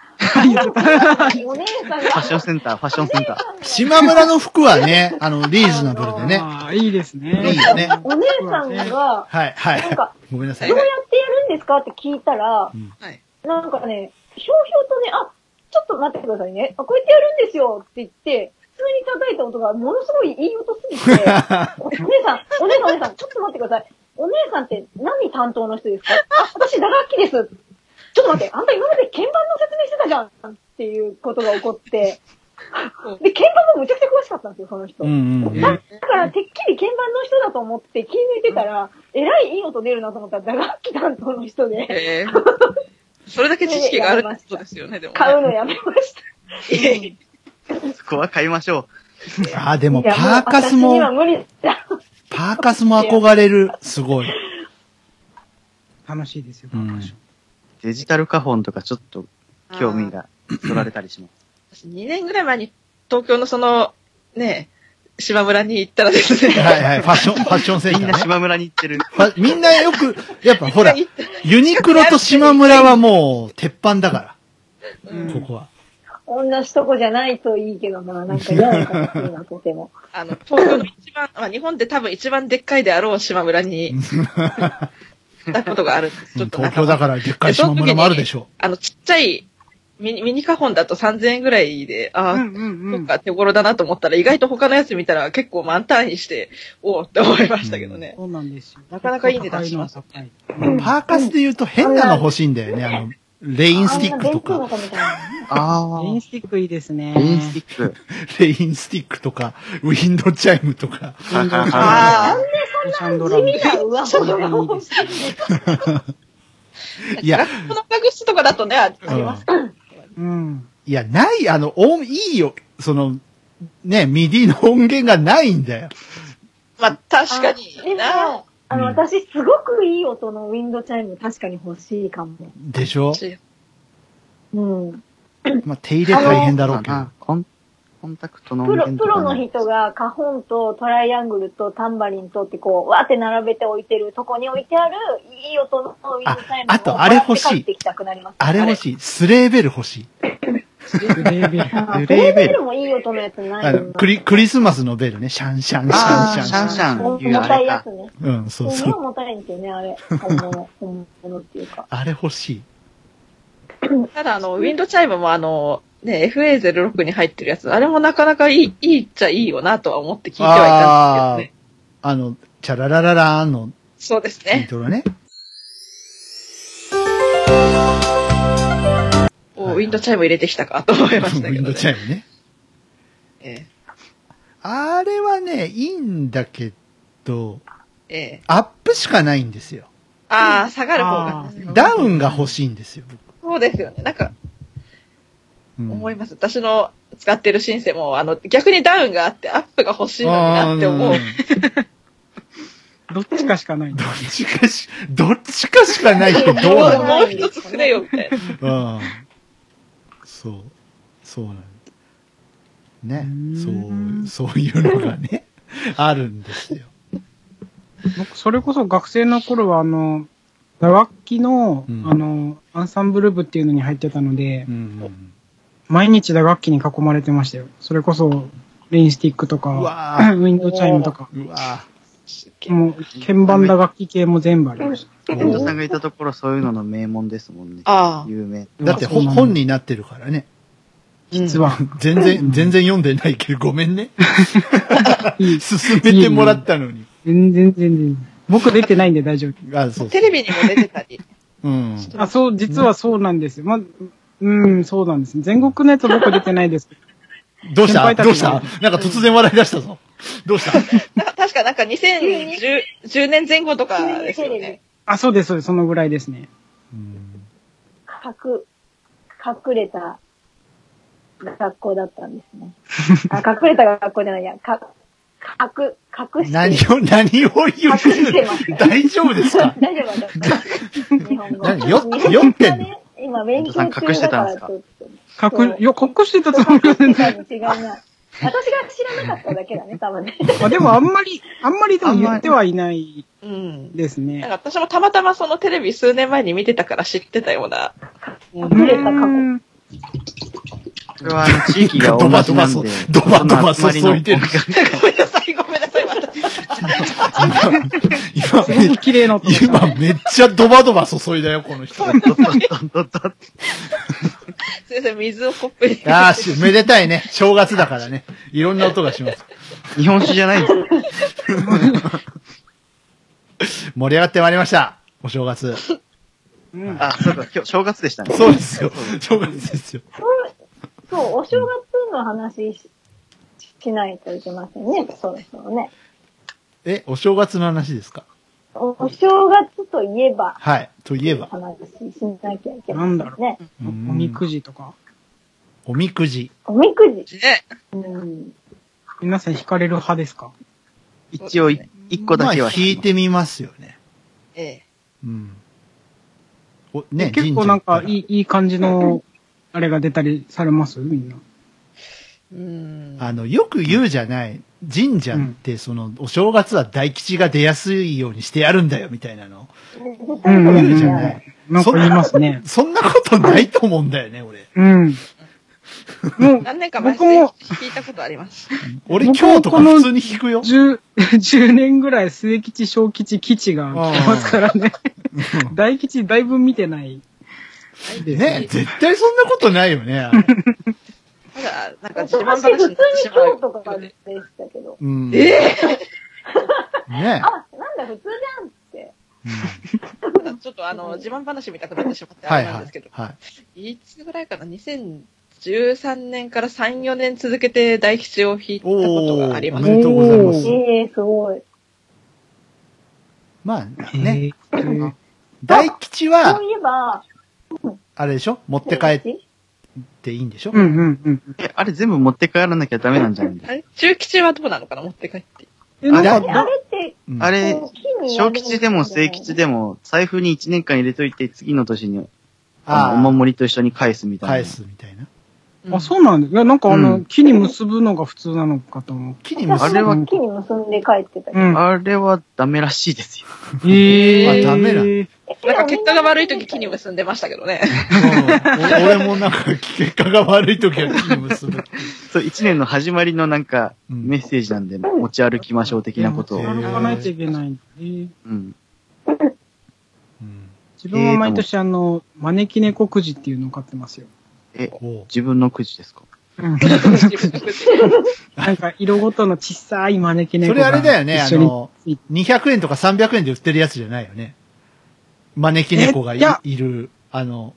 お姉さんファッションが、センター、ファッションセンター。島村の服はね、あの、リーズナブルでね。ああ、いいですね。いいよね。お姉さんが、はい、はいなん。か、ごめんなさいどう。やってやるんですかって聞いたら、はい。なんかね、ひょうひょうとね、あ、ちょっと待ってくださいね。あこうやってやるんですよって言って、普通に叩いた音がものすごいいい音すぎて、[laughs] お姉さん、お姉さん、お姉さん、ちょっと待ってください。お姉さんって何担当の人ですか？あ、私打楽器です。ちょっと待って、あんた今まで鍵盤の説明してたじゃんっていうことが起こって、で、鍵盤もむちゃくちゃ詳しかったんですよ、その人。うんうん。だから、てっきり鍵盤の人だと思って気抜いてたら、えらいいい音出るなと思ったら打楽器担当の人で、ええそれだけ知識があるってことですよね、でもね。買うのやめました。いそこは買いましょあー、でも、パーカスも。パーカスも憧れる。すごい。楽しいですよ、うんパーカッション。う。デジタルカホンとかちょっと興味がそられたりします。2年ぐらい前に東京のその、ね、島村に行ったらですね。はいはい。ファッション、ファッションセンターね。みんな島村に行ってる。みんなよく、やっぱほら、[laughs] ユニクロと島村はもう、鉄板だから。うんここは。同じとこじゃないといいけどな、なんか嫌な感じな、とても。あの、東京の一番、まあ日本で多分一番でっかいであろう島村に [laughs] たことがあるんです。ちょっと東京だからでっかい島村もあるでしょあの、ちっちゃいミニミニカホンだと3000円ぐらいで、ああ、うんうんうん。そっか、手頃だなと思ったら、意外と他のやつ見たら結構万単位して、おおって思いましたけどね。そうなんですよ。なかなかいい値段します。パーカスで言うと変なの欲しいんだよね。あの、レインスティックとか。子みたいな。あレインスティックいいですね。レインスティック。レインスティックとか、ウィンドチャイムとか。あシドラいいです。いや、学校の学室とかだとね、あります。うん。いや、ない、あの、音、いいよ。その、ね、ミディの音源がないんだよ。まあ、確かでにな。も、あの、うん私、すごくいい音のウィンドチャイム確かに欲しいかも。でしょ？うん。まあ、手入れ大変だろうけど。なコン、コンタクトのプロ、プロのね人がカホンとトライアングルとタンバリンとってこう、わーって並べて置いてるとこに置いてあるいい音のウィンドチャイムをああとあれ欲しい。あれ欲しい。スレーベル欲しい。レイベル。あブレーベルブレーベルもいい音のやつないのクリ、クリスマスのベルね。シャンシャンシャンシャンシャン。シャンシャン。重たいやつね。うん、そうすそう。重たいんですよね、あれ。本物、本物っていうか。あれ欲しい。ただ、あの、ウィンドチャイムもあの、ね、FA06 に入ってるやつ、あれもなかなかいい、いいっちゃいいよなとは思って聞いてはいたんですけどね。あの、チャララララーンのそうですインね。トロね。おウィンドチャイム入れてきたかと思いましたけど、ウィンドチね。ャイムね。えあれはね、いいんだけど、えええアップしかないんですよ。ああ、下がる方がダウンが欲しいんですよ。そうですよね。なんか、うん思います。私の使ってるシンセも、あの、逆にダウンがあって、アップが欲しいのになって思う。[laughs] どっちかしかない。どっちかし、どっちかしかないってどうもなうもう一つくれよ、みたいな。のうん。そう。そうなの。ね。そう、そういうのがね、あるんですよ。僕、それこそ学生の頃は、あの、打楽器の、うんあの、アンサンブル部っていうのに入ってたのでう、ん毎日打楽器に囲まれてましたよ。それこそ、レインスティックとうか、[coughs] ウィンドチャイムとか、うわもう、鍵盤打楽器系も全部ありました。遠藤さんがいたところそういうのの名門ですもんね。ああ。有名。ぁだって本になってるからね。実は。全然、全然読んでないけど、ごめんね。[laughs] [laughs] 薦めてもらったのに。全然全然。僕出てないんで大丈夫。あ、そうテレビにも出てたり。うん。あ、そう、実はそうなんですよ。ま、うん、そうなんです。全国のやつ僕出てないです。[laughs] どうした？どうした？なんか突然笑い出したぞ。[laughs] どうした？なんか確かなんか2010 10年前後とかですよね。あ、そうです、そうです。そのぐらいですね。隠、隠れた学校だったんですね。[laughs] あ、隠れた学校じゃないや、か、隠、隠して。何を、何を言ってる大丈夫ですか？大丈夫だ。日本語。何よ日本語酔ってん今勉強中だからちょっと。隠、いや、隠してたつもりは多ない。分 [laughs] 違うな。私が知らなかっただけだね、[laughs] 多分ね。あでもあんまり、あんまりでも言ってはいないうん。ですなんね。か私もたまたまそのテレビ数年前に見てたから知ってたような。隠れた過去。うーんこれはあの、地域がド同バドバそじなんで、ドバドバ注いでる [laughs] ごめんなさい、私。今、すごく綺麗な今めっちゃドバドバ注いだよ、この人。ドッドッドッドッドッすいません、水をコップに。ああ、しめでたいね。正月だからね。いろんな音がします。日本酒じゃないんです。盛り上がってまいりました。お正月。うんあ、そうか、今日正月でしたね。そうですよ。正月ですよ。そう、お正月の話ししないといけませんね、そろそろね。え、お正月の話ですか？おお正月といえば、はい。といえば、話しなきゃいけなんだろんね。おみくじとか。おみくじ。おみくじ。ね。うん。皆さん引かれる派ですか？一応、い一個だけはまあ、引いてみますよね。ええ。うん。おね、結構なんかいい。い、いい感じの、あれが出たりされます？みんな。うん。あの、よく言うじゃない。神社って、その、お正月は大吉が出やすいようにしてやるんだよ、みたいなの。う言うですよね。じゃない。なんか言いますね。そんなことないと思うんだよね、俺。うん。もう、何年か前に僕も聞いたことあります。俺今日とか普通に引くよ。10、10年ぐらい末吉、小吉、吉が来てますからね。大吉だいぶ見てないね、絶対そんなことないよね。[laughs] ただ、なんか自慢私、普通に話になってしまう。とかでしたけど。うん。ええねあ、なんだ、普通じゃんって。うんちょっとあの、自慢話みたくなってしまってあはいはいれなんですけど、。はい。いつぐらいかな ?2013 年から3、4年続けて大吉を引いたことがあります。おめでとうございます。ええすごい。まあ、へね。えー大吉そはう、いえば、あれでしょ？持って帰っていいんでしょ？うんうんうん。え、あれ全部持って帰らなきゃダメなんじゃないんだ？あれ？中吉はどうなのかな持って帰って。え、なんあかえ、あれって、うんあれ小吉でも末吉でも、財布に1年間入れといて、次の年に、ああのお守りと一緒に返すみたいな。返すみたいな。あ、そうなんだ。いや、なんかあの、うん木に結ぶのが普通なのかと思う。木に私結ぶ。あれは木に結んで帰ってたけど。うん。あれはダメらしいですよ。ええあダメなえなんか結果が悪い時木に結んでましたけどね。うんお俺もなんか結果が悪い時は木に結ぶ。そう、1年の始まりのなんか、うんメッセージなんで、持ち歩きましょう的なことを。へー学ばないといけない。えーうん。うん自分は毎年あの、招き猫くじっていうのを飼ってますよ。え、自分のくじですか？[laughs] なんか色ごとの小さい招き猫そがれあれだよね、あの、200円とか300円で売ってるやつじゃないよね。招き猫がいえいる、あの、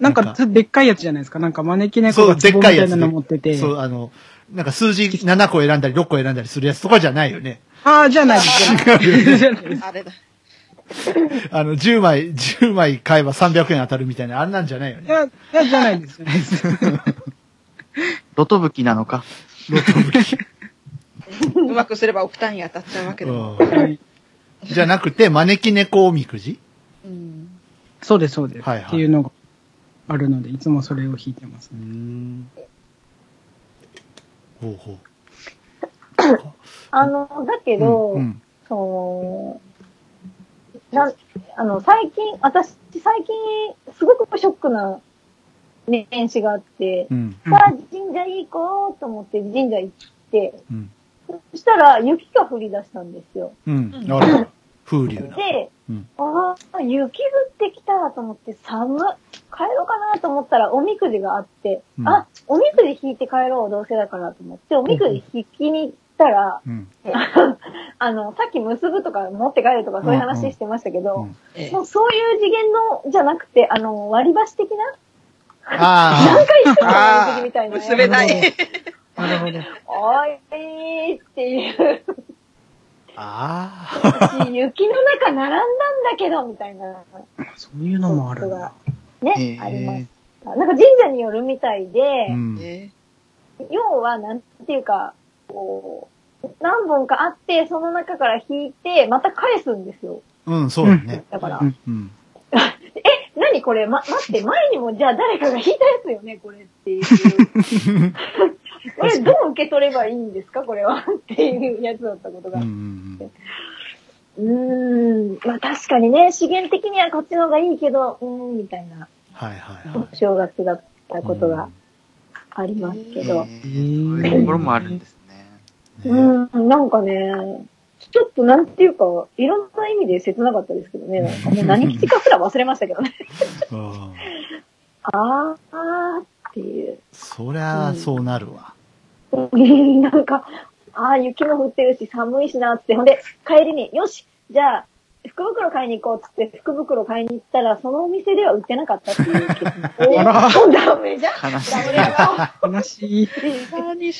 なんかなんかでっかいやつじゃないですか？なんか招き猫そう、でが壺みたっかいなの持ってて。そう、あの、なんか数字7個選んだり6個選んだりするやつとかじゃないよね。ああ、[laughs] じゃないです。あれだ。[laughs] あの、10枚、10枚買えば300円当たるみたいな、あんなんじゃないよね。いや、いや、じゃないです。じゃないです。ロトブキなのか？ロトブキ。[laughs] うまくすればお二人に当たっちゃうわけでじゃなくて、招き猫おみくじ？うんそうです、そうです。はいはいっていうのがあるので、いつもそれを弾いてますう。ん。ほうほう。あの、だけど、うんうんその、なん、あの、最近、私、最近、すごくショックな年始があって、うん。うんさあ、神社行こうと思って神社行って、うん。そしたら雪が降り出したんですよ。うん。あら、風流な。で、うんああ、雪降ってきたと思って寒い。帰ろうかなと思ったらおみくじがあって、うんあ、おみくじ引いて帰ろう、どうせだからと思って、おみくじ引きにたら、うん。[laughs] あの、さっき結ぶとか持って帰るとかそういう話してましたけど、うんええもうそういう次元の、じゃなくて、あの、割り箸的な？あ何回してもあ割り箸みたいな。結べない。[laughs] なるほど。おいっていう、あ。ああ。雪の中並んだんだけど、みたいな。そういうのもあるんだ。ね、へーありました。なんか神社によるみたいで、うん。え要は、なんていうか、こう、何本かあって、その中から引いて、また返すんですよ。うん、そうだね。だから、うんうん。[laughs] え、何これ、ま、待って、前にもじゃあ誰かが引いたやつよね、これっていう。[laughs] これどう受け取ればいいんですか、これは。っていうやつだったことが。うんんーん、まあ確かにね、資源的にはこっちの方がいいけど、うーん、みたいな、はいはいはい。お正月だったことがありますけど。えーそういうところもあるんですね。うん、なんかね、ちょっとなんていうか、いろんな意味で切なかったですけどね。[laughs] なんかもう何吉かすら忘れましたけどね。うんあー、あーっていう。そりゃ、そうなるわ。うんなんか、ああ、雪も降ってるし寒いしなって。ほんで、帰りに、よしじゃあ、福袋買いに行こうっつって、福袋買いに行ったら、そのお店では売ってなかったっていう結果。[laughs] あらおーダメじゃん悲しいダメだよ悲し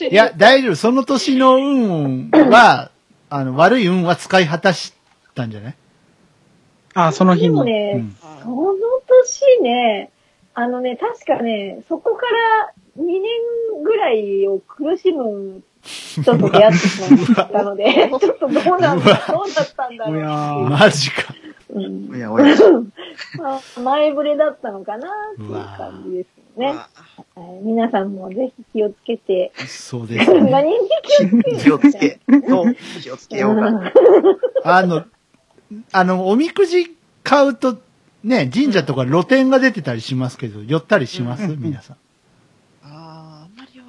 い。いや、大丈夫。その年の運は、あの、悪い運は使い果たしたんじゃない？あ、その日に。でもね、うんその年ね、あのね、確かね、そこから2年ぐらいを苦しむ人と出会ってしまったので、ちょっとどうなんだ、どうだったんだろう。ーマジか。うんおやおや。まあ前触れだったのかなっていう感じですよね。はい皆さんもぜひ気をつけて、そうですね。[laughs] 何に気をつけ気をつけ。そう、気をつけようか。あの、あの、おみくじ買うと、ね、神社とか露店が出てたりしますけど、寄ったりします？皆さん。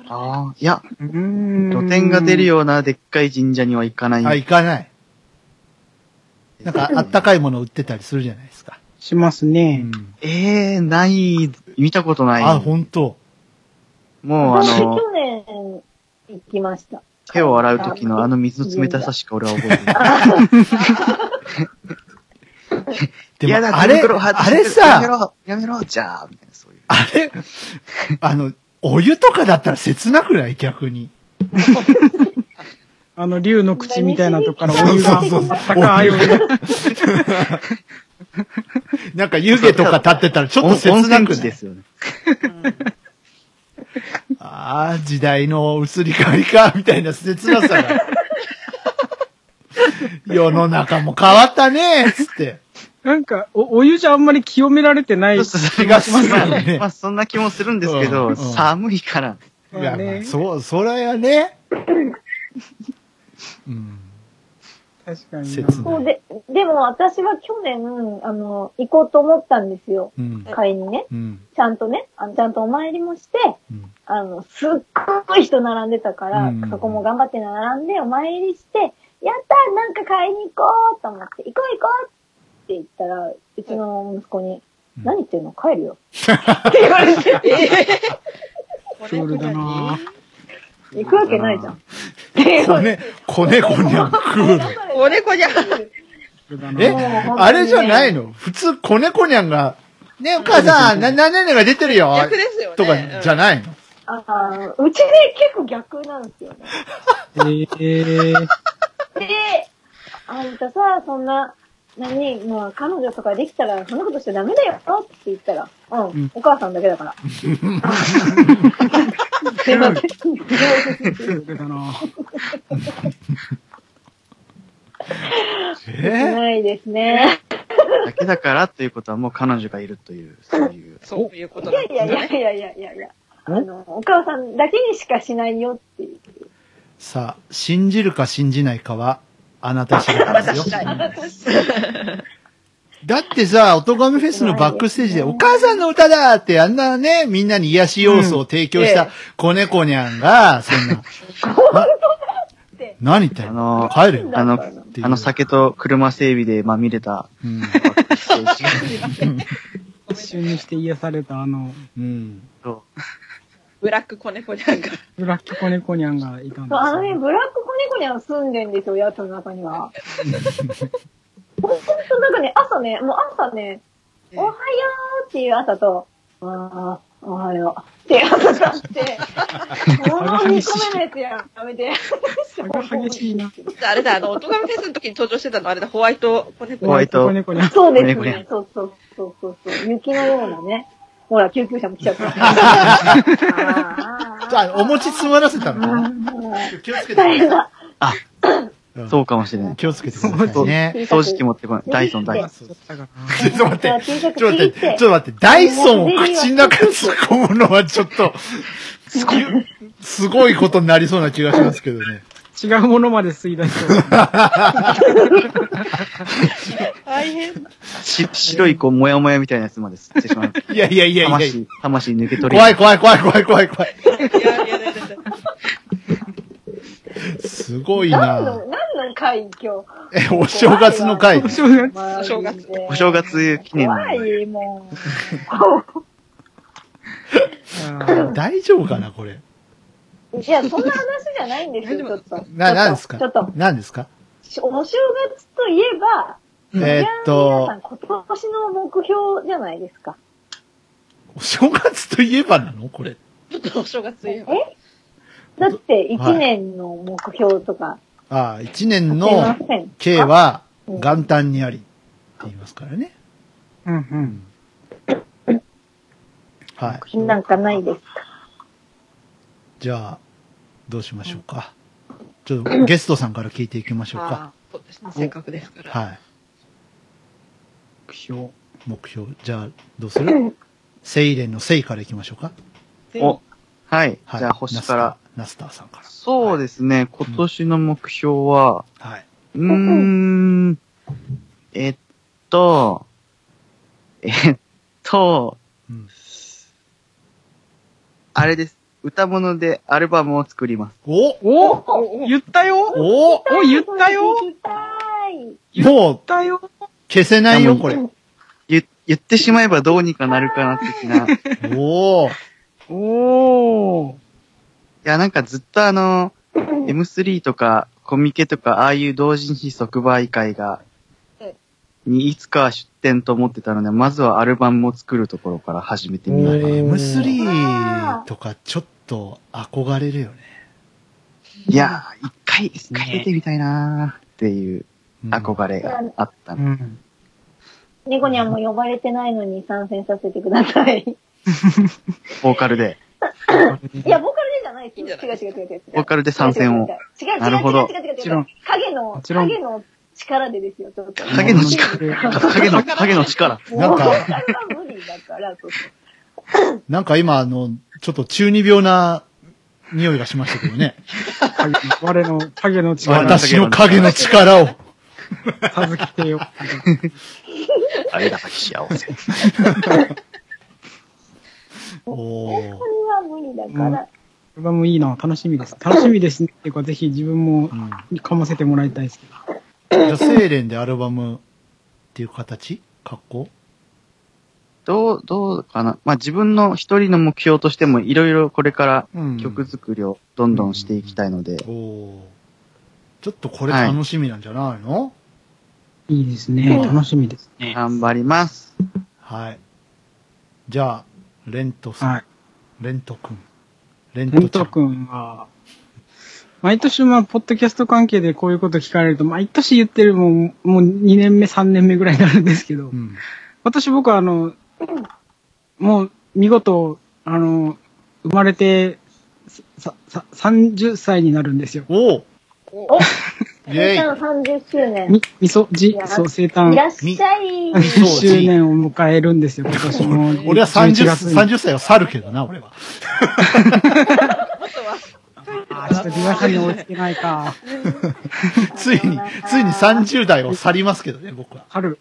ああ、い。や、うーん露店が出るようなでっかい神社には行かない。あ、行かない。なんか、あったかいもの売ってたりするじゃないですか。しますうね。ん。ええー、ない、見たことない。あ、本当もうあ私、の、去年行きました。手を洗う時のあの水の冷たさしか俺は覚えてない。[laughs] でも、あれ、あしてやめれさ、ろ、やめろ、じゃあ、みたいな、そういう。あれ、[laughs] あの、お湯とかだったら切なくない？逆に。[laughs] あの、竜の口みたいなとこからお湯が、そうそうそう高いお湯が。[laughs] なんか湯気とか立ってたらちょっと切なくない？地ですよね。[laughs] ああ、時代の移り変わりか、みたいな切なさが。世の中も変わったね、つって。なんか、お、お湯じゃあんまり清められてない気がしますよねまあ、そんな気もするんですけど、うんうん寒いから。いや、まあねそう、それやね。うん。確かにそうで、でも私は去年、あの、行こうと思ったんですよ。うん。買いにね。うん。ちゃんとね、あのちゃんとお参りもして、うんあの、すっごい人並んでたから、うんそこも頑張って並んでお参りして、やったーなんか買いに行こうと思って、行こう行こうって言ったら、うちの息子に、うん何言ってんの？帰るよ。[laughs] って言われて、クールだな [laughs] 行くわけないじゃん。子ね、子猫にゃんクール。お猫じゃん。えあれじゃないの？普通、子猫にゃんが、ね、お母さん、な、何々が出てるよ。逆ですよね。とか、じゃい。ないの？あーうちで結構逆なんですよね。えー、で、あんたさ、そんな、何、もう彼女とかできたら、そんなことしちゃダメだよって言ったら、うん、うんお母さんだけだから。すいません。[laughs] えないですね。だけだからということはもう彼女がいるという、そういう。そういうこといなんですね。やいやいやいやいやいやいや。あの、お母さんだけにしかしないよっていう。さあ、信じるか信じないかは、あなた次第ですよ。だってさ、おとがめフェスのバックステージで、お母さんの歌だってあんなね、みんなに癒し要素を提供した子猫にゃんが、そんな。な何言ってんの？あの帰れよ。あの、あの酒と車整備でまみれた、うん。一瞬にして癒されたあの、うん。ブラック子猫にゃんが。ブラック子猫ニャンがいたんですあの。ブラック子猫には住んでんですよ、やつの中には。ほんとなんかね、朝ね、もう朝ね、おはようっていう朝と、ああ、おはようっていう朝があって、[laughs] もの2個目のやつやん、やめて。激しいな。あれだ、あの、おとがめフェスの時に登場してたのあれだ、ホワイト子猫ホワイト。そうですね。そうそうそうそうそう。雪のようなね。ほら、救急車も来ちゃった。あじゃあ、お餅詰まらせたの？[laughs] 気をつけて大変だ。うんそうかもしれない。気をつけてくださいね。掃除機持ってこない。ダイソン、ダイソン。ちょっと待って、ちょっと待って、ちょっと待って、ダイソンを口の中に突っ込むのはちょっと、すすごいことになりそうな気がしますけどね。違うものまで吸い出しそう。あ大変白いこう、もやもやみたいなやつまで吸ってしまう。いやいやいやいや魂、魂抜け取れ怖い怖い怖い怖い怖い怖い。いやいやいやいやすごいな何の、何の会今日？え、お正月の会お。正月マジで正月お正月記念の怖い、も [laughs] 大丈夫かな、これ。う。いや、そんな話じゃないんですよ、ちょっと。な、なんですか？ちょっと、何ですか？しお正月といえば、えーっじゃあ皆とさん、今年の目標じゃないですか。お正月といえばなの？これ。ちょっとお正月言えば。だって、一年の目標とか、ああ、一年のせん。計はうん元旦にありって言いますからね。うんうん。はい。なんかないですか？じゃあ、どうしましょうか。ちょっとゲストさんから聞いていきましょうか。ああそうですね、せっかくですから。はい。目標。目標。じゃあ、どうする？セイレンのセイからいきましょうか。お、はい。はい。じゃあ星から。ナスター。ナスターさんから。そうですね、今年の目標は、はい。うーん、えっと、えっと、うんあれです。歌物でアルバムを作ります。おお言ったよおお言ったよ言ったよ消せないよ、これ。言言ってしまえばどうにかなるかな、的な。いおー。おー。や、なんかずっとあの、M3 とかコミケとか、ああいう同人誌即売会が、にいつかは出展と思ってたので、まずはアルバムを作るところから始めてみよう。M3 とかちょっと憧れるよね。いやー、一回、一回出てみたいなーっていううん憧れがあったの。うん。ニャンも呼ばれてないのに参戦させてください。ボーカルで。いや、ボーカルでじゃないですよ。違う違う違う違う。ボーカルで参戦を違う違う違う違うなるほど違う影の影の力でですよ、ちょっと。影の力。影の、影の力。なんかボーカルは無理だから、そうそうなんか今、あの、ちょっと中二病な匂いがしましたけどね。我の影の力私の影の力を。授けてよ。あれだけ幸せ。[laughs] おー。これは無理だから。アルバムいいな、楽しみです。楽しみですね。っていうか、ぜひ自分もうんかませてもらいたいですけど。じゃあ、セイレンでアルバムっていう形？格好？どう、どうかな？まあ、自分の一人の目標としても、いろいろこれからうん曲作りをどんどんしていきたいので、おー。ちょっとこれ楽しみなんじゃないの？いいですね。楽しみですね。頑張ります。はい。じゃあ、レントさん。はい。レントくん。レンレントちゃん。は、毎年まあ、ポッドキャスト関係でこういうこと聞かれると、毎年言ってるもん、もう2年目、3年目ぐらいになるんですけど、うん。今年僕はあの、もう見事、あの、生まれて、さ、さ、30歳になるんですよ。おーお [laughs] イェイ生誕30周年。み、みそ、じそう、生い誕らっしゃい。30周年を迎えるんですよ、今年も。俺は30、11月に30歳は去るけどな、俺は。[laughs] あーちょっとリワさんに追いつけないか。[laughs] ついに、ついに30代を去りますけどね、僕は。春、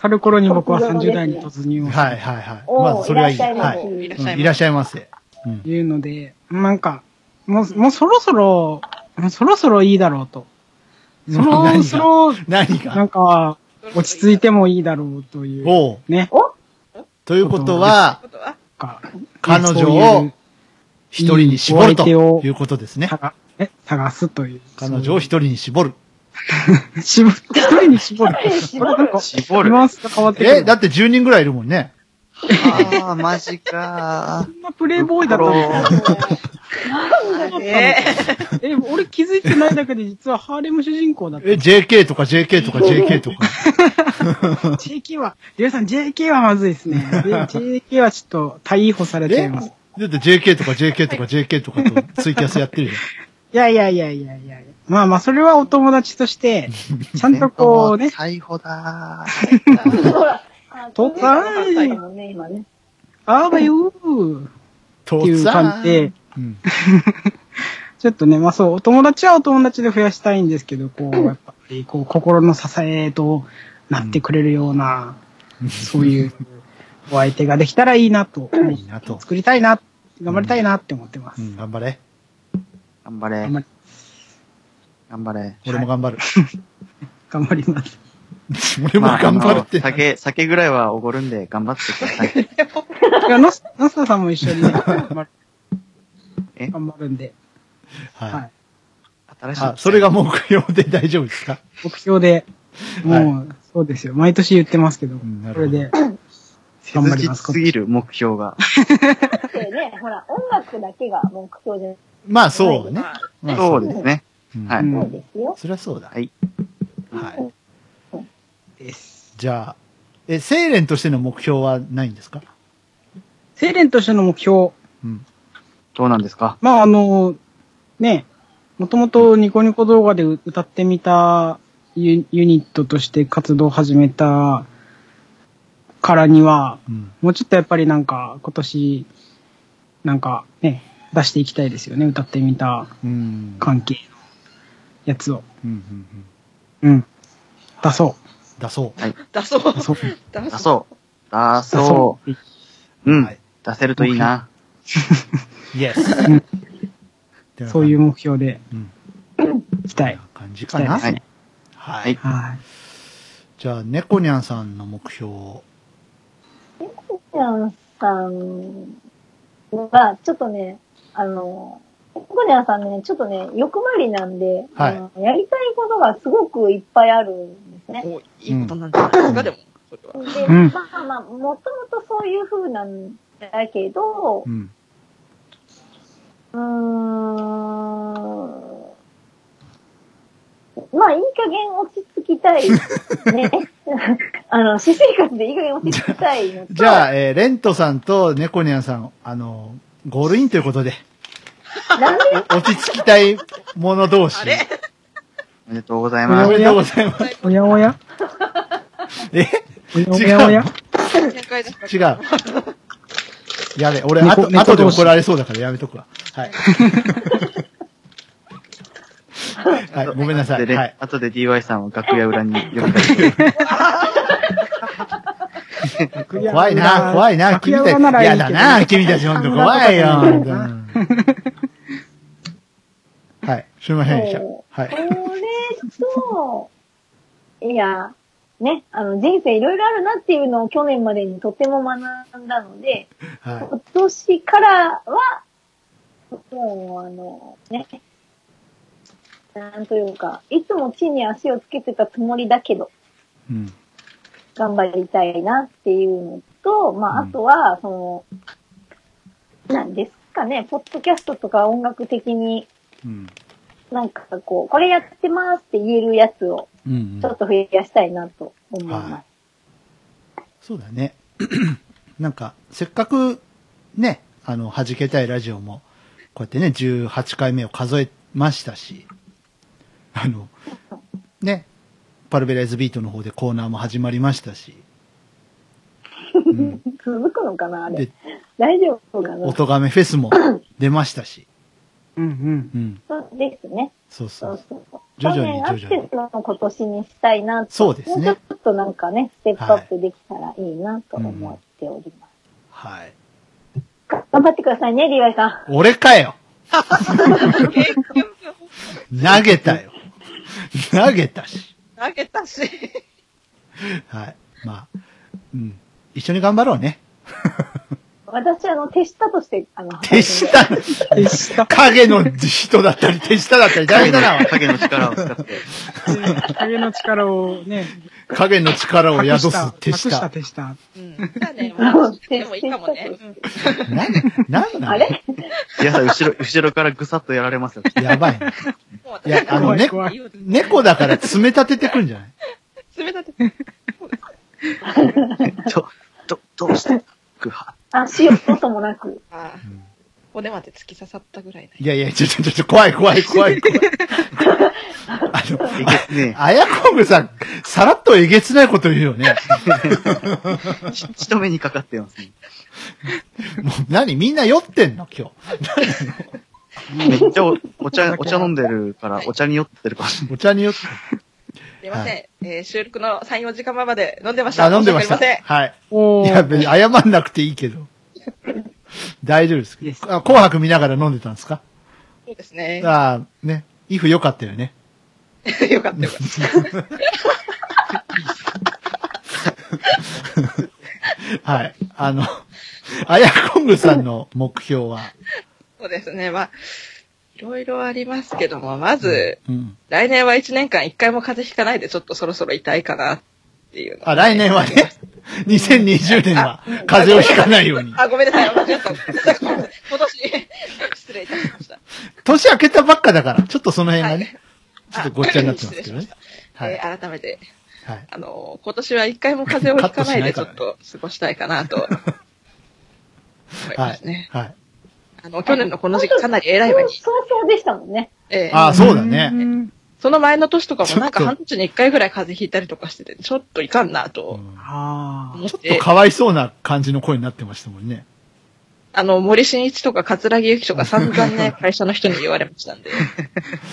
去る頃に僕は30代に突入をはいはいはい。まずそれはいい。いらっしゃいませはい。いらっしゃいませうんい。うので、なんか、もう、もうそろそろ、もうそろそろいいだろうと。そろそろ、何ながんか、落ち着いてもいいだろうという。おうね。ということは、彼女を一人に絞るということですね探すという。彼女を一人に絞る。[laughs] 絞る。一人に絞る。絞る。え、だって10人ぐらいいるもんね。ああ、マジかそんなプレイボーイだったの？ええ、俺気づいてないだけで実はハーレム主人公だった。え、JK とか JK とか JK とか。JK [laughs] は、リュウさん JK はまずいですね。で JK はちょっと逮捕されちゃいます。だって JK とか JK とか JK とかとツイキャスやってるよ。いやいやいやいやいやまあまあ、それはお友達として、[laughs] ちゃんとこうね、逮捕だほら。[laughs] あとっつぁん最後のね、今ね。あーばよーっとていう感じで、うん。[laughs] ちょっとね、まあそう、お友達はお友達で増やしたいんですけど、こう、やっぱり、こう、心の支えと、なってくれるような、そういうお相手ができたらいいなと、いいなと。作りたいな、頑張りたいなって思ってます。うん、頑張れ。頑張れ頑。張り頑張れ。俺も頑張る。頑張ります。[laughs] 俺も頑張るって。まああの酒、酒ぐらいはおごるんで頑張ってください。[laughs] いや、ノス、ノスタさんも一緒にね、[laughs] 頑張るえ？頑張るんで、ははいい。新しい。あ、それが目標で大丈夫ですか？目標で、もう、そうですよ。毎年言ってますけど、んなるほどそれで、切頑張ります。実すぎる目標が。でね、ほら、音楽だけが目標じゃまあそうね。まあそうですね。うんはい。うんないですよ。そりゃそうだ。はい。はい。です。じゃあ、え、セイレンとしての目標はないんですか？セイレンとしての目標、うん。どうなんですか？まああの、ね、もともとニコニコ動画で歌ってみたユユニットとして活動を始めたからには、うん。もうちょっとやっぱりなんか今年、なんかね、出していきたいですよね。歌ってみたうん。関係のやつを。うんうんうん。うん。出そう。出そう。出そう。出そう。出出そう。出出そう。う。うんはい。出せるといいな。イエス。そういう目標でうん。いきたい。感じかな？ははいい。はい。じゃあ、猫ニャンさんの目標を。ジャンさんは、ちょっとね、あの、コニャンさんね、ちょっとね、欲張りなんで、はいあのやりたいことがすごくいっぱいあるんですね。おいいことなんじゃないですか、でも。それは。で、うんまあまあ、もともとそういう風なんだけどう、ん。うーん、まあ、いい加減落ち着きたい。ね。[laughs] あの、私生活でいい加減落ち着きたいのと、じゃあ、えーレントさんと猫ニャンさん、あの、ゴールインということで落ち着きたい者同士。あれ？おめでとうございおますめ。でとうございます。おやおや？え？おやおや？展開だ違う。やべ、俺、猫あと、後で怒られそうだからやめとくわ。はい。[laughs] はい、ごめんなさい。で、はい。後で DY さんを楽屋裏に呼び出して。[laughs] 怖いな、怖いな、君たち。嫌だな、君たちほんと怖いよ、[laughs] はい、すいませんでした。はい。これと、いや、ね、あの、人生いろいろあるなっていうのを去年までにとても学んだので、は今年からは、もう、あの、ね、なんというか、いつも地に足をつけてたつもりだけど、い。うん。頑張りたいなっていうのと、まあ、うんあとは、その、なんですかね、ポッドキャストとか音楽的にうん。なんかこう、これやってますって言えるやつをうんちょっと増やしたいなと思います。はい。そうだね。[clears throat] なんか、せっかく、ね、あの、弾けたいラジオも、こうやってね、18回目を数えましたし、あの、ね、パルベライズビートの方でコーナーも始まりましたし、うん、[laughs] 続くのかなあれで。大丈夫かな音亀フェスも出ましたし、うんうん。うん、そうですね。そうそそうう。そうそう。徐々に去年あっ徐々にての今年にしたいなと。そうですねもうちょっとなんかね、ステップアップできたらいいなと思っております。はい。頑張ってくださいね、リワイさん。俺かよ [laughs] 投げたよ投げたし。投げたし。はい。まあ、うん。一緒に頑張ろうね。私、あの、手下として、あの、手下、でした。影の人だったり、手下だったり、大変だな。影の力を使って。影の力をね、影の力を宿す手隠した下。手下。うん。でもいいかもね。うんな、なんあれ？皆さん、後ろ、後ろからぐさっとやられますよ。やばいいや、あの、ね、猫だから爪立ててくんじゃない？冷たて。[laughs] ちょ、ど、どうして？グハあ、しようともなく。[laughs] ああ。骨まで突き刺さったぐらいない。いやいや、ちょ、ちょ、ちょ、ちょ、怖い怖い怖い怖い。あの、えげつね [laughs] あやこぐさん、さらっとえげつないこと言うよね。え。し仕留めにかかってますね。もう何みんな酔ってんの今日。めっちゃおお茶、お茶飲んでるから、お茶に酔ってるかもしれない。お茶に酔って。すいません。えー収録の3、4時間前まで飲んでました。あ、飲んでました。はい。おいや、別に謝んなくていいけど。[laughs] 大丈夫ですあ紅白見ながら飲んでたんですか？そうですね。ああ、ね。イフ良かったよね。[laughs] よかったよかった。[laughs] はい。あの、あやこんぐさんの目標は、そうですね。まあ、いろいろありますけども、まず、うん。来年は1年間1回も風邪ひかないでちょっとそろそろ痛いかなっていうあ、来年はね、[laughs] 2020年は風邪をひかないように。あ、ごめんなさい。間違った。今年、失礼いたしました。年明けたばっかだから、ちょっとその辺がね、ちょっあとごっちゃになってますけどねはいえー改めて、はい。あの、今年は一回も風邪をひかないでちょっと過ごしたいかなと思いはいますね。。はい。あの、去年のこの時期かなり偉い目に。早々でしたもんね。えーああ、そうだね。その前の年とかもなんか半年に一回ぐらい風邪ひいたりとかしてて、ちょっといかんなうとんあ思って、ちょっとかわいそうな感じの声になってましたもんね。あの、森進一とか桂木由紀とか散々ね、[laughs] 会社の人に言われましたんで。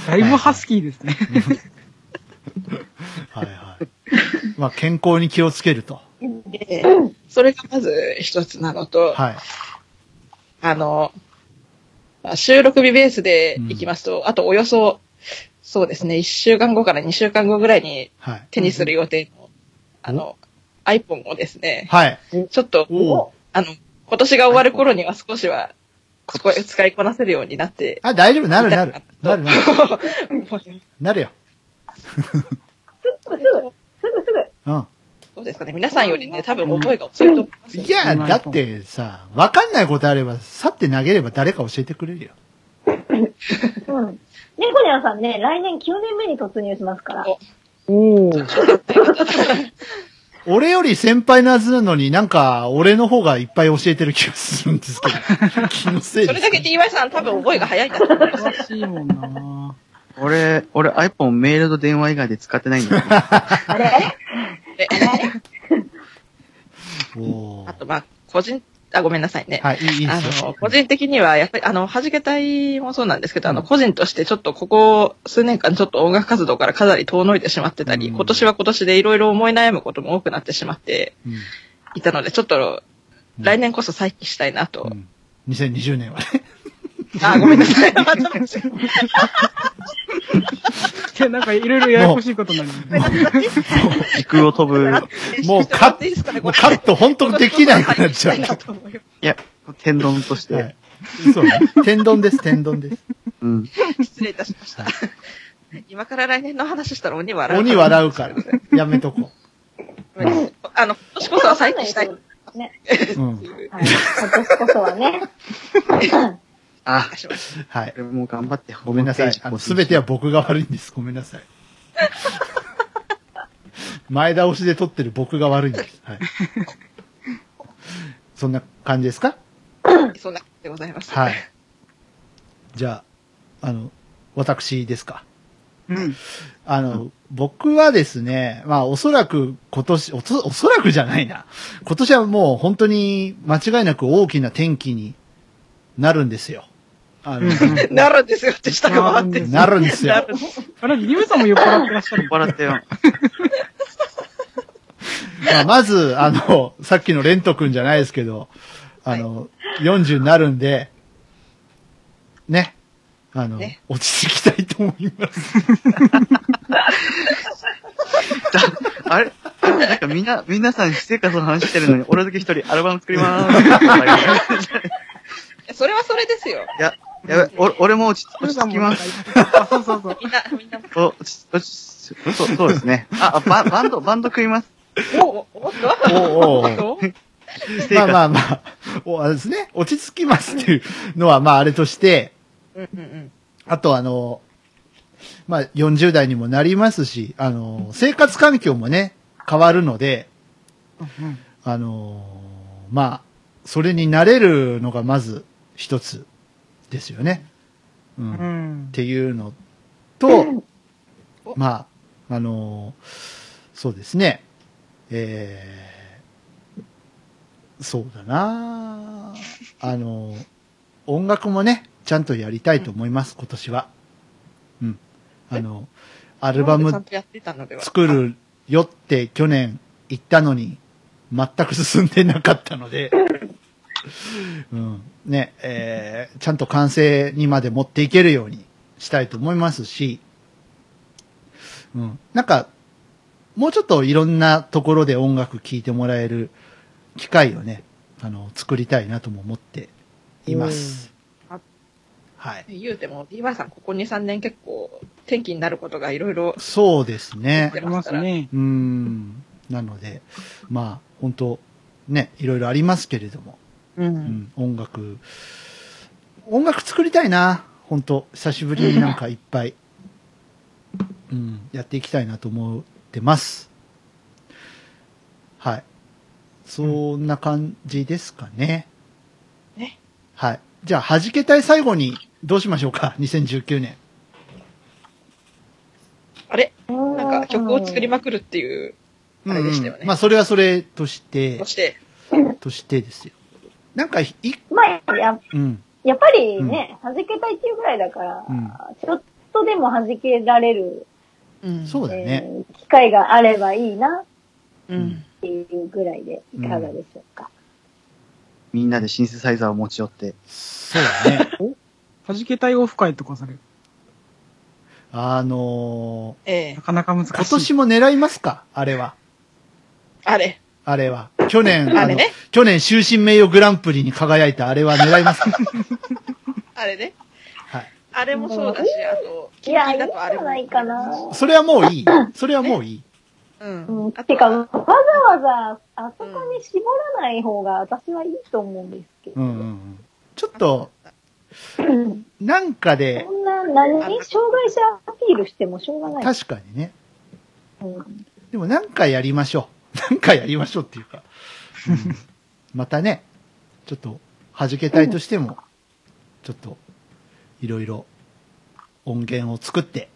あ。だいぶハスキーですね。はいはい。まあ、健康に気をつけると。でそれがまず一つなのと、はい。あの、まあ収録日ベースで行きますと、あとおよそ、そうですね、1週間後から2週間後ぐらいにはい。手にする予定の、あの、iPhone をですね、はい。ちょっと、おあの、今年が終わる頃には少しは、ここ使いこなせるようになって、あ、大丈夫、なるなる。なるなる。[laughs] なるよ。[laughs] [laughs] すぐ、すぐ、すぐ、すぐ。うん。そうですかね、皆さんよりね、多分覚えが遅いと思いますよ。いや、だってさ、わかんないことあれば、去って投げれば誰か教えてくれるよ。うん。猫ニャンさんね、来年9年目に突入しますから。おお。俺より先輩のはずなのになんか、俺の方がいっぱい教えてる気がするんですけど。[laughs] 気のせいですそれだけ DY さん多分覚えが早いんだと思います。詳しいもんな俺、俺 iPhone メールと電話以外で使ってないんだよ。あ [laughs] れで [laughs] あと、まあ、個人、あ、ごめんなさいね。はい、いいいいあの、。個人的には、やっぱり、あの、弾け隊もそうなんですけど、あの、個人としてちょっとここ数年間ちょっと音楽活動からかなり遠のいてしまってたり、うん今年は今年でいろいろ思い悩むことも多くなってしまってうんいたので、ちょっと、来年こそ再起したいなと。うん2020年はね。あ、ごめんなさい。[laughs] [laughs] いや、なんかいろいろややこしいことになる。時空を飛ぶ、もうカッもうカット本当できなくなっちゃう。いや、天丼として、はい。そうね。天丼です、天丼です。うん。失礼いたしました。今から来年の話したら鬼笑う。鬼笑うから。やめとこごめんなさいあの、今年こそは再起したい。ね。う。うん。はい。今年こそはね。[laughs] あ、はい。俺も頑張って、ごめんなさい。すべては僕が悪いんです。ごめんなさい。前倒しで撮ってる僕が悪いんです。はい。そんな感じですか？そんな感じでございます。はい。じゃあ、あの、私ですか？うん。あの、僕はですね、まあおそらく今年、おそおそらくじゃないな。今年はもう本当に間違いなく大きな転機になるんですよ。あの、なるんですよって下が回ってる。なるんですよなるんですあれ、リムさんも酔っ払ってらっしゃる。笑ってよ。[laughs] まあ、まず、あの、さっきのレント君じゃないですけど、あの、40になるんで、ね、あの、ね落ち着きたいと思います。あれ？なんかみんな、皆さん私生活の話してるのに、俺だけ一人アルバム作りまーす。それはそれですよ。いや、やべ、お俺も落ち落ち着きます。あ、そうそうそう。みんな、みんな。お落ち落ちそうそうですね。あ、ババンド、バンド組みます。おお、おっとおうおまあまあまあ、おあれですね、落ち着きますっていうのは、まああれとして、うんうんうん。あとあの、まあ40代にもなりますし、あの、生活環境もね、変わるので、あの、まあ、それに慣れるのがまず一つですよね。うん。うっん。ていうのと、まあ、あの、そうですね。えー、そうだなあの、音楽もね、ちゃんとやりたいと思います、今年は。うん。あの、アルバム。作るよって去年言ったのに、全く進んでなかったので、[laughs] うん。ね、えー、ちゃんと完成にまで持っていけるようにしたいと思いますし、うん。なんか、もうちょっといろんなところで音楽聴いてもらえる機会をね、あの、作りたいなとも思っています。あはい。言うても、DY さんここ2、3年結構天気になることがいろいろそうですね出。ありますね。うーん。なので、まあ、本当ね、いろいろありますけれども、う。うんん、音楽、音楽作りたいな。本当久しぶりになんかいっぱい、うん、やっていきたいなと思ってます。はい。そんな感じですかね。ね。はい。じゃあ、弾けたい最後に、どうしましょうか ?2019 年。あれ？ななんか曲を作りまくるっていう、あれでしたよねうんうんまあ、それはそれとしてそ、して、としてですよ。なんか、い、まあ、や、うん。やっぱりね、弾けたいっていうぐらいだから、うんちょっとでも弾けられる、うんそうだよね。えー機会があればいいなうん。っていうぐらいでいかがでしょうか。みんなでシンセサイザーを持ち寄って。そうだね。[laughs] 弾けたいオフ会とかされる？あのええなかなか難しい。ー今年も狙いますか？あれは。あれ。あれは。去年、のあれね去年終身名誉グランプリに輝いたあれは狙いますか？[laughs] あれね。はい。あれもそうだし、あと、いや、いいんじ。ゃないかな。それはもういい。それはもういい。うん。うん、あとてか、はわざわざ、あそこに絞らない方が私はいいと思うんですけど。うんうんうん。ちょっと、うんなんかでそ、んな、何障害者アピールしてもしょうがない。確かにね。うんでもなんかやりましょう。なんかやりましょうっていうか。うんまたね、ちょっと、弾けたいとしても、ちょっと、いろいろ音源を作って、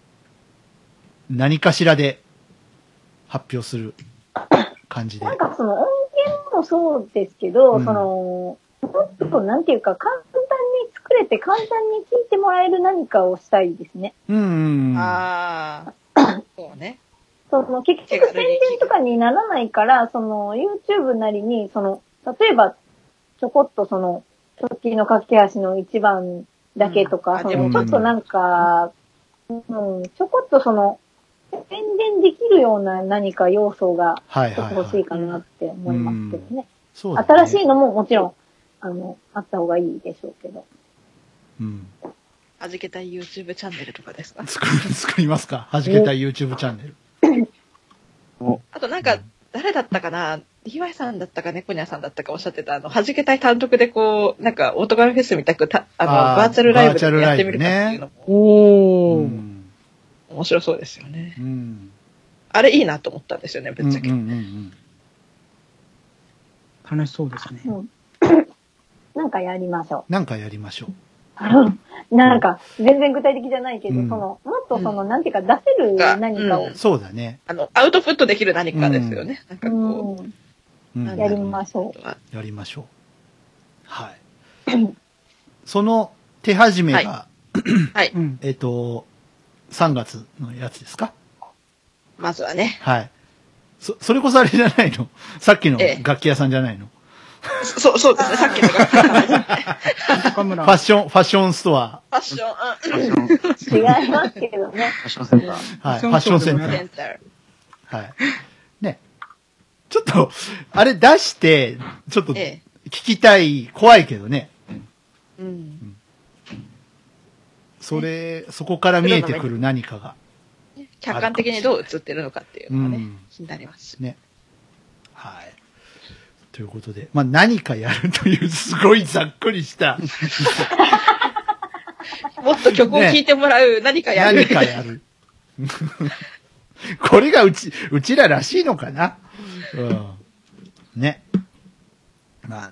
何かしらで発表する感じでなん。かその音源もそうですけど、うんその、もっとなんていうか簡単に作れて簡単に聞いてもらえる何かをしたいですね。うんうんうん。ああ、そうね。その結局宣伝とかにならないから、その YouTube なりに、その、例えばちょこっとその、時の駆け足の一番だけとか、そのうんあでもちょっとなんか、うん、ちょこっとその、宣伝できるような何か要素がはいはい、欲しはいい。かなって思いますけどね。そうだね新しいのももちろん、あの、あった方がいいでしょうけど。うん。はじけたい YouTube チャンネルとかですか？作りますか？弾けたい YouTube チャンネル。あとなんか、誰だったかな？DY さんだったか猫ニャさんだったかおっしゃってた、あの、はじけたい単独でこう、なんか、オートガメフェスみたく、たあの、あーバーチャルライブでやってみるかっていうのもおー。うん。面白そうですよね。うん。あれいいなと思ったんですよね、ぶうんっちゃけ。うんうん楽しそうですね。うん。なんかやりましょなんかやりましょう。う。なんか、全然具体的じゃないけど、うんその、もっとその、なんていうか、出せる何かをう、んそうだね。あの、アウトプットできる何かですよね。なんかこうんうんなんやりましょう。あやりましょう。はい。[clears throat] その手始めが、はい。うん。えっと、3月のやつですか？まずはね。はい。そ、それこそあれじゃないの？さっきのええ楽器屋さんじゃないの、そう、そうですね。さっきの。ファッション、ファッションストア。ファッション、ファッション、フう。違いますけどね。ァッションセンター。はい。フファッションァッションセンター。はい。ね。ちょっと、あれ出して、ちょっと聞ええ。きたい、怖いけどね。うん。それ、そこから見えてくる何かが。客観的にどう映ってるのかっていうのがね、うん気になります。ね。はい。ということで、まあ何かやるというすごいざっくりした [laughs] もっと曲を聴いてもらう何かやる。何かやる。[laughs] これがうち、うちららしいのかな？うん。ね。まあ、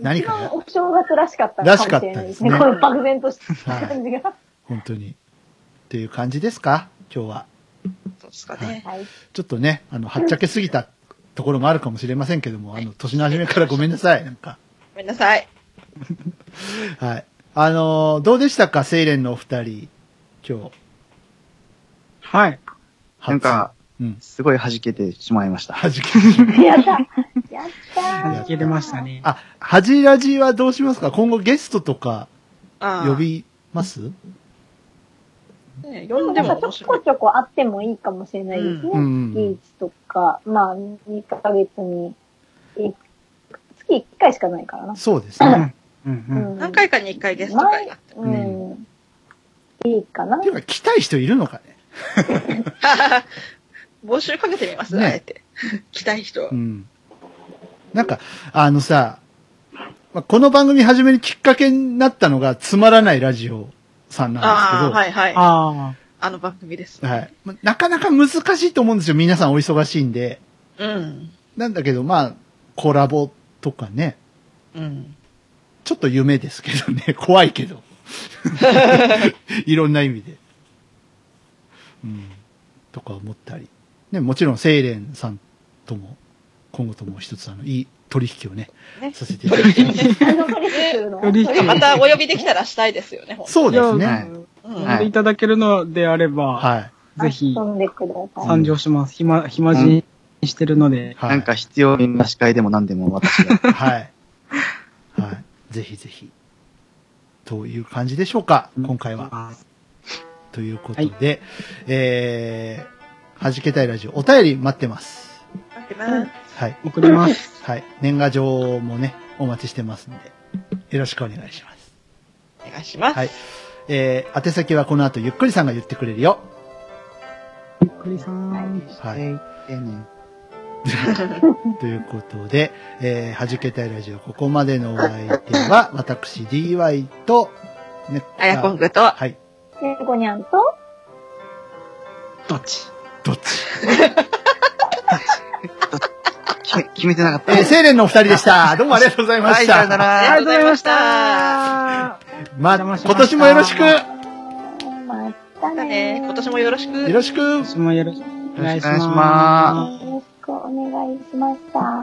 何かや一番、お正月らしかった。らしかったですねこの漠然とした感じが。本当に。っていう感じですか？今日は。そうですかね。はい。ちょっとね、あの、はっちゃけすぎたところもあるかもしれませんけども、あの、年の初めからごめんなさい。なんか。ごめんなさい。[laughs] はい。あのーどうでしたか？セイレンのお二人、今日。はい。なんか、うん。すごい弾けてしまいました。はじけ、やったやった弾けれましたね。あ、はじらじはどうしますか？今後ゲストとか呼びます？ねで呼んでもなんかちょこ。ちょこあってもいいかもしれないですね。うん月1とか、まあ、2ヶ月に、え月1回しかないからな。そうですね。うんうん。うん何回かに1回ゲスト会があって。うん。いいかなっていうか、来たい人いるのかね募集かけてみます、ねあえて。来たい人う。ん。なんか、あのさ、まあこの番組始めるきっかけになったのが、つまらないラジオさんなんですけど、はいはい。ああの番組です。はい。まなかなか難しいと思うんですよ。皆さんお忙しいんで。うん。なんだけど、まあ、コラボとかね、うん。ちょっと夢ですけどね。[laughs] 怖いけど。[laughs] いろんな意味で。うん。とか思ったり。ね、もちろん、セイレンさんとも、今後とも一つ、あの、いい取引をね、ねさせていただきたい。あの、取引す取引またお呼びできたらしたいですよね、ほんとそうですね。呼んでいただけるのであれば、はい。ぜひ。参上します。暇、暇人にしてるので、はい。なんか必要な司会でも何でも私が。[laughs] はい。はい。ぜひぜひ。という感じでしょうか、今回は。あということで、えー、はじけたいラジオ、お便り待ってます。待ってます。はい。送ります。はい。年賀状もね、お待ちしてますんで、よろしくお願いします。お願いします。はい。えー、宛先はこの後、ゆっくりさんが言ってくれるよ。ゆっくりさん。はい。[laughs] ということで、えー、はじけたいラジオ、ここまでのお相手は、[laughs] 私、DY と、ね、あやこんぐと、はい。ねこにゃんと、どっち？どっち？[laughs] 決め決めてなかった。えー、セイレンのお二人でした。どうもありがとうございまはい、した。さよなら。ありがとうございました。ま、今年もよろしくよまたねね、今年もよろしく。よろしくお願いしよろしくお願いしま。ますよろしくお願いしました。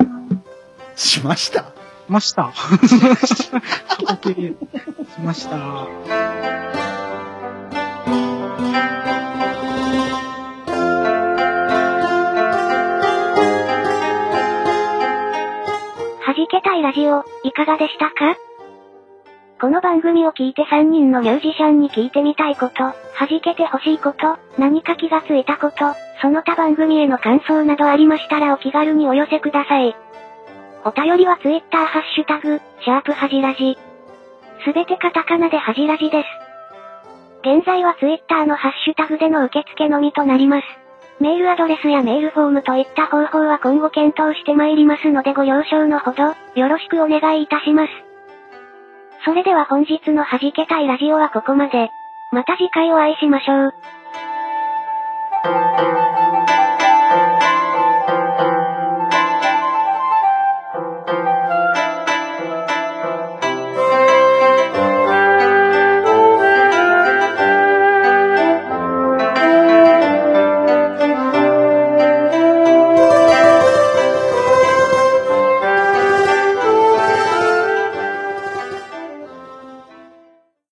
しました。ました。しました。はじけたいラジオ、いかがでしたか？この番組を聞いて3人のミュージシャンに聞いてみたいこと、弾けてほしいこと、何か気がついたこと、その他番組への感想などありましたらお気軽にお寄せください。お便りは Twitter ハッシュタグ、シャープはじらじ。すべてカタカナではじらじです。現在は Twitter のハッシュタグでの受付のみとなります。メールアドレスやメールフォームといった方法は今後検討してまいりますのでご了承のほど、よろしくお願いいたします。それでは本日の弾けたいラジオはここまで。また次回お会いしましょう。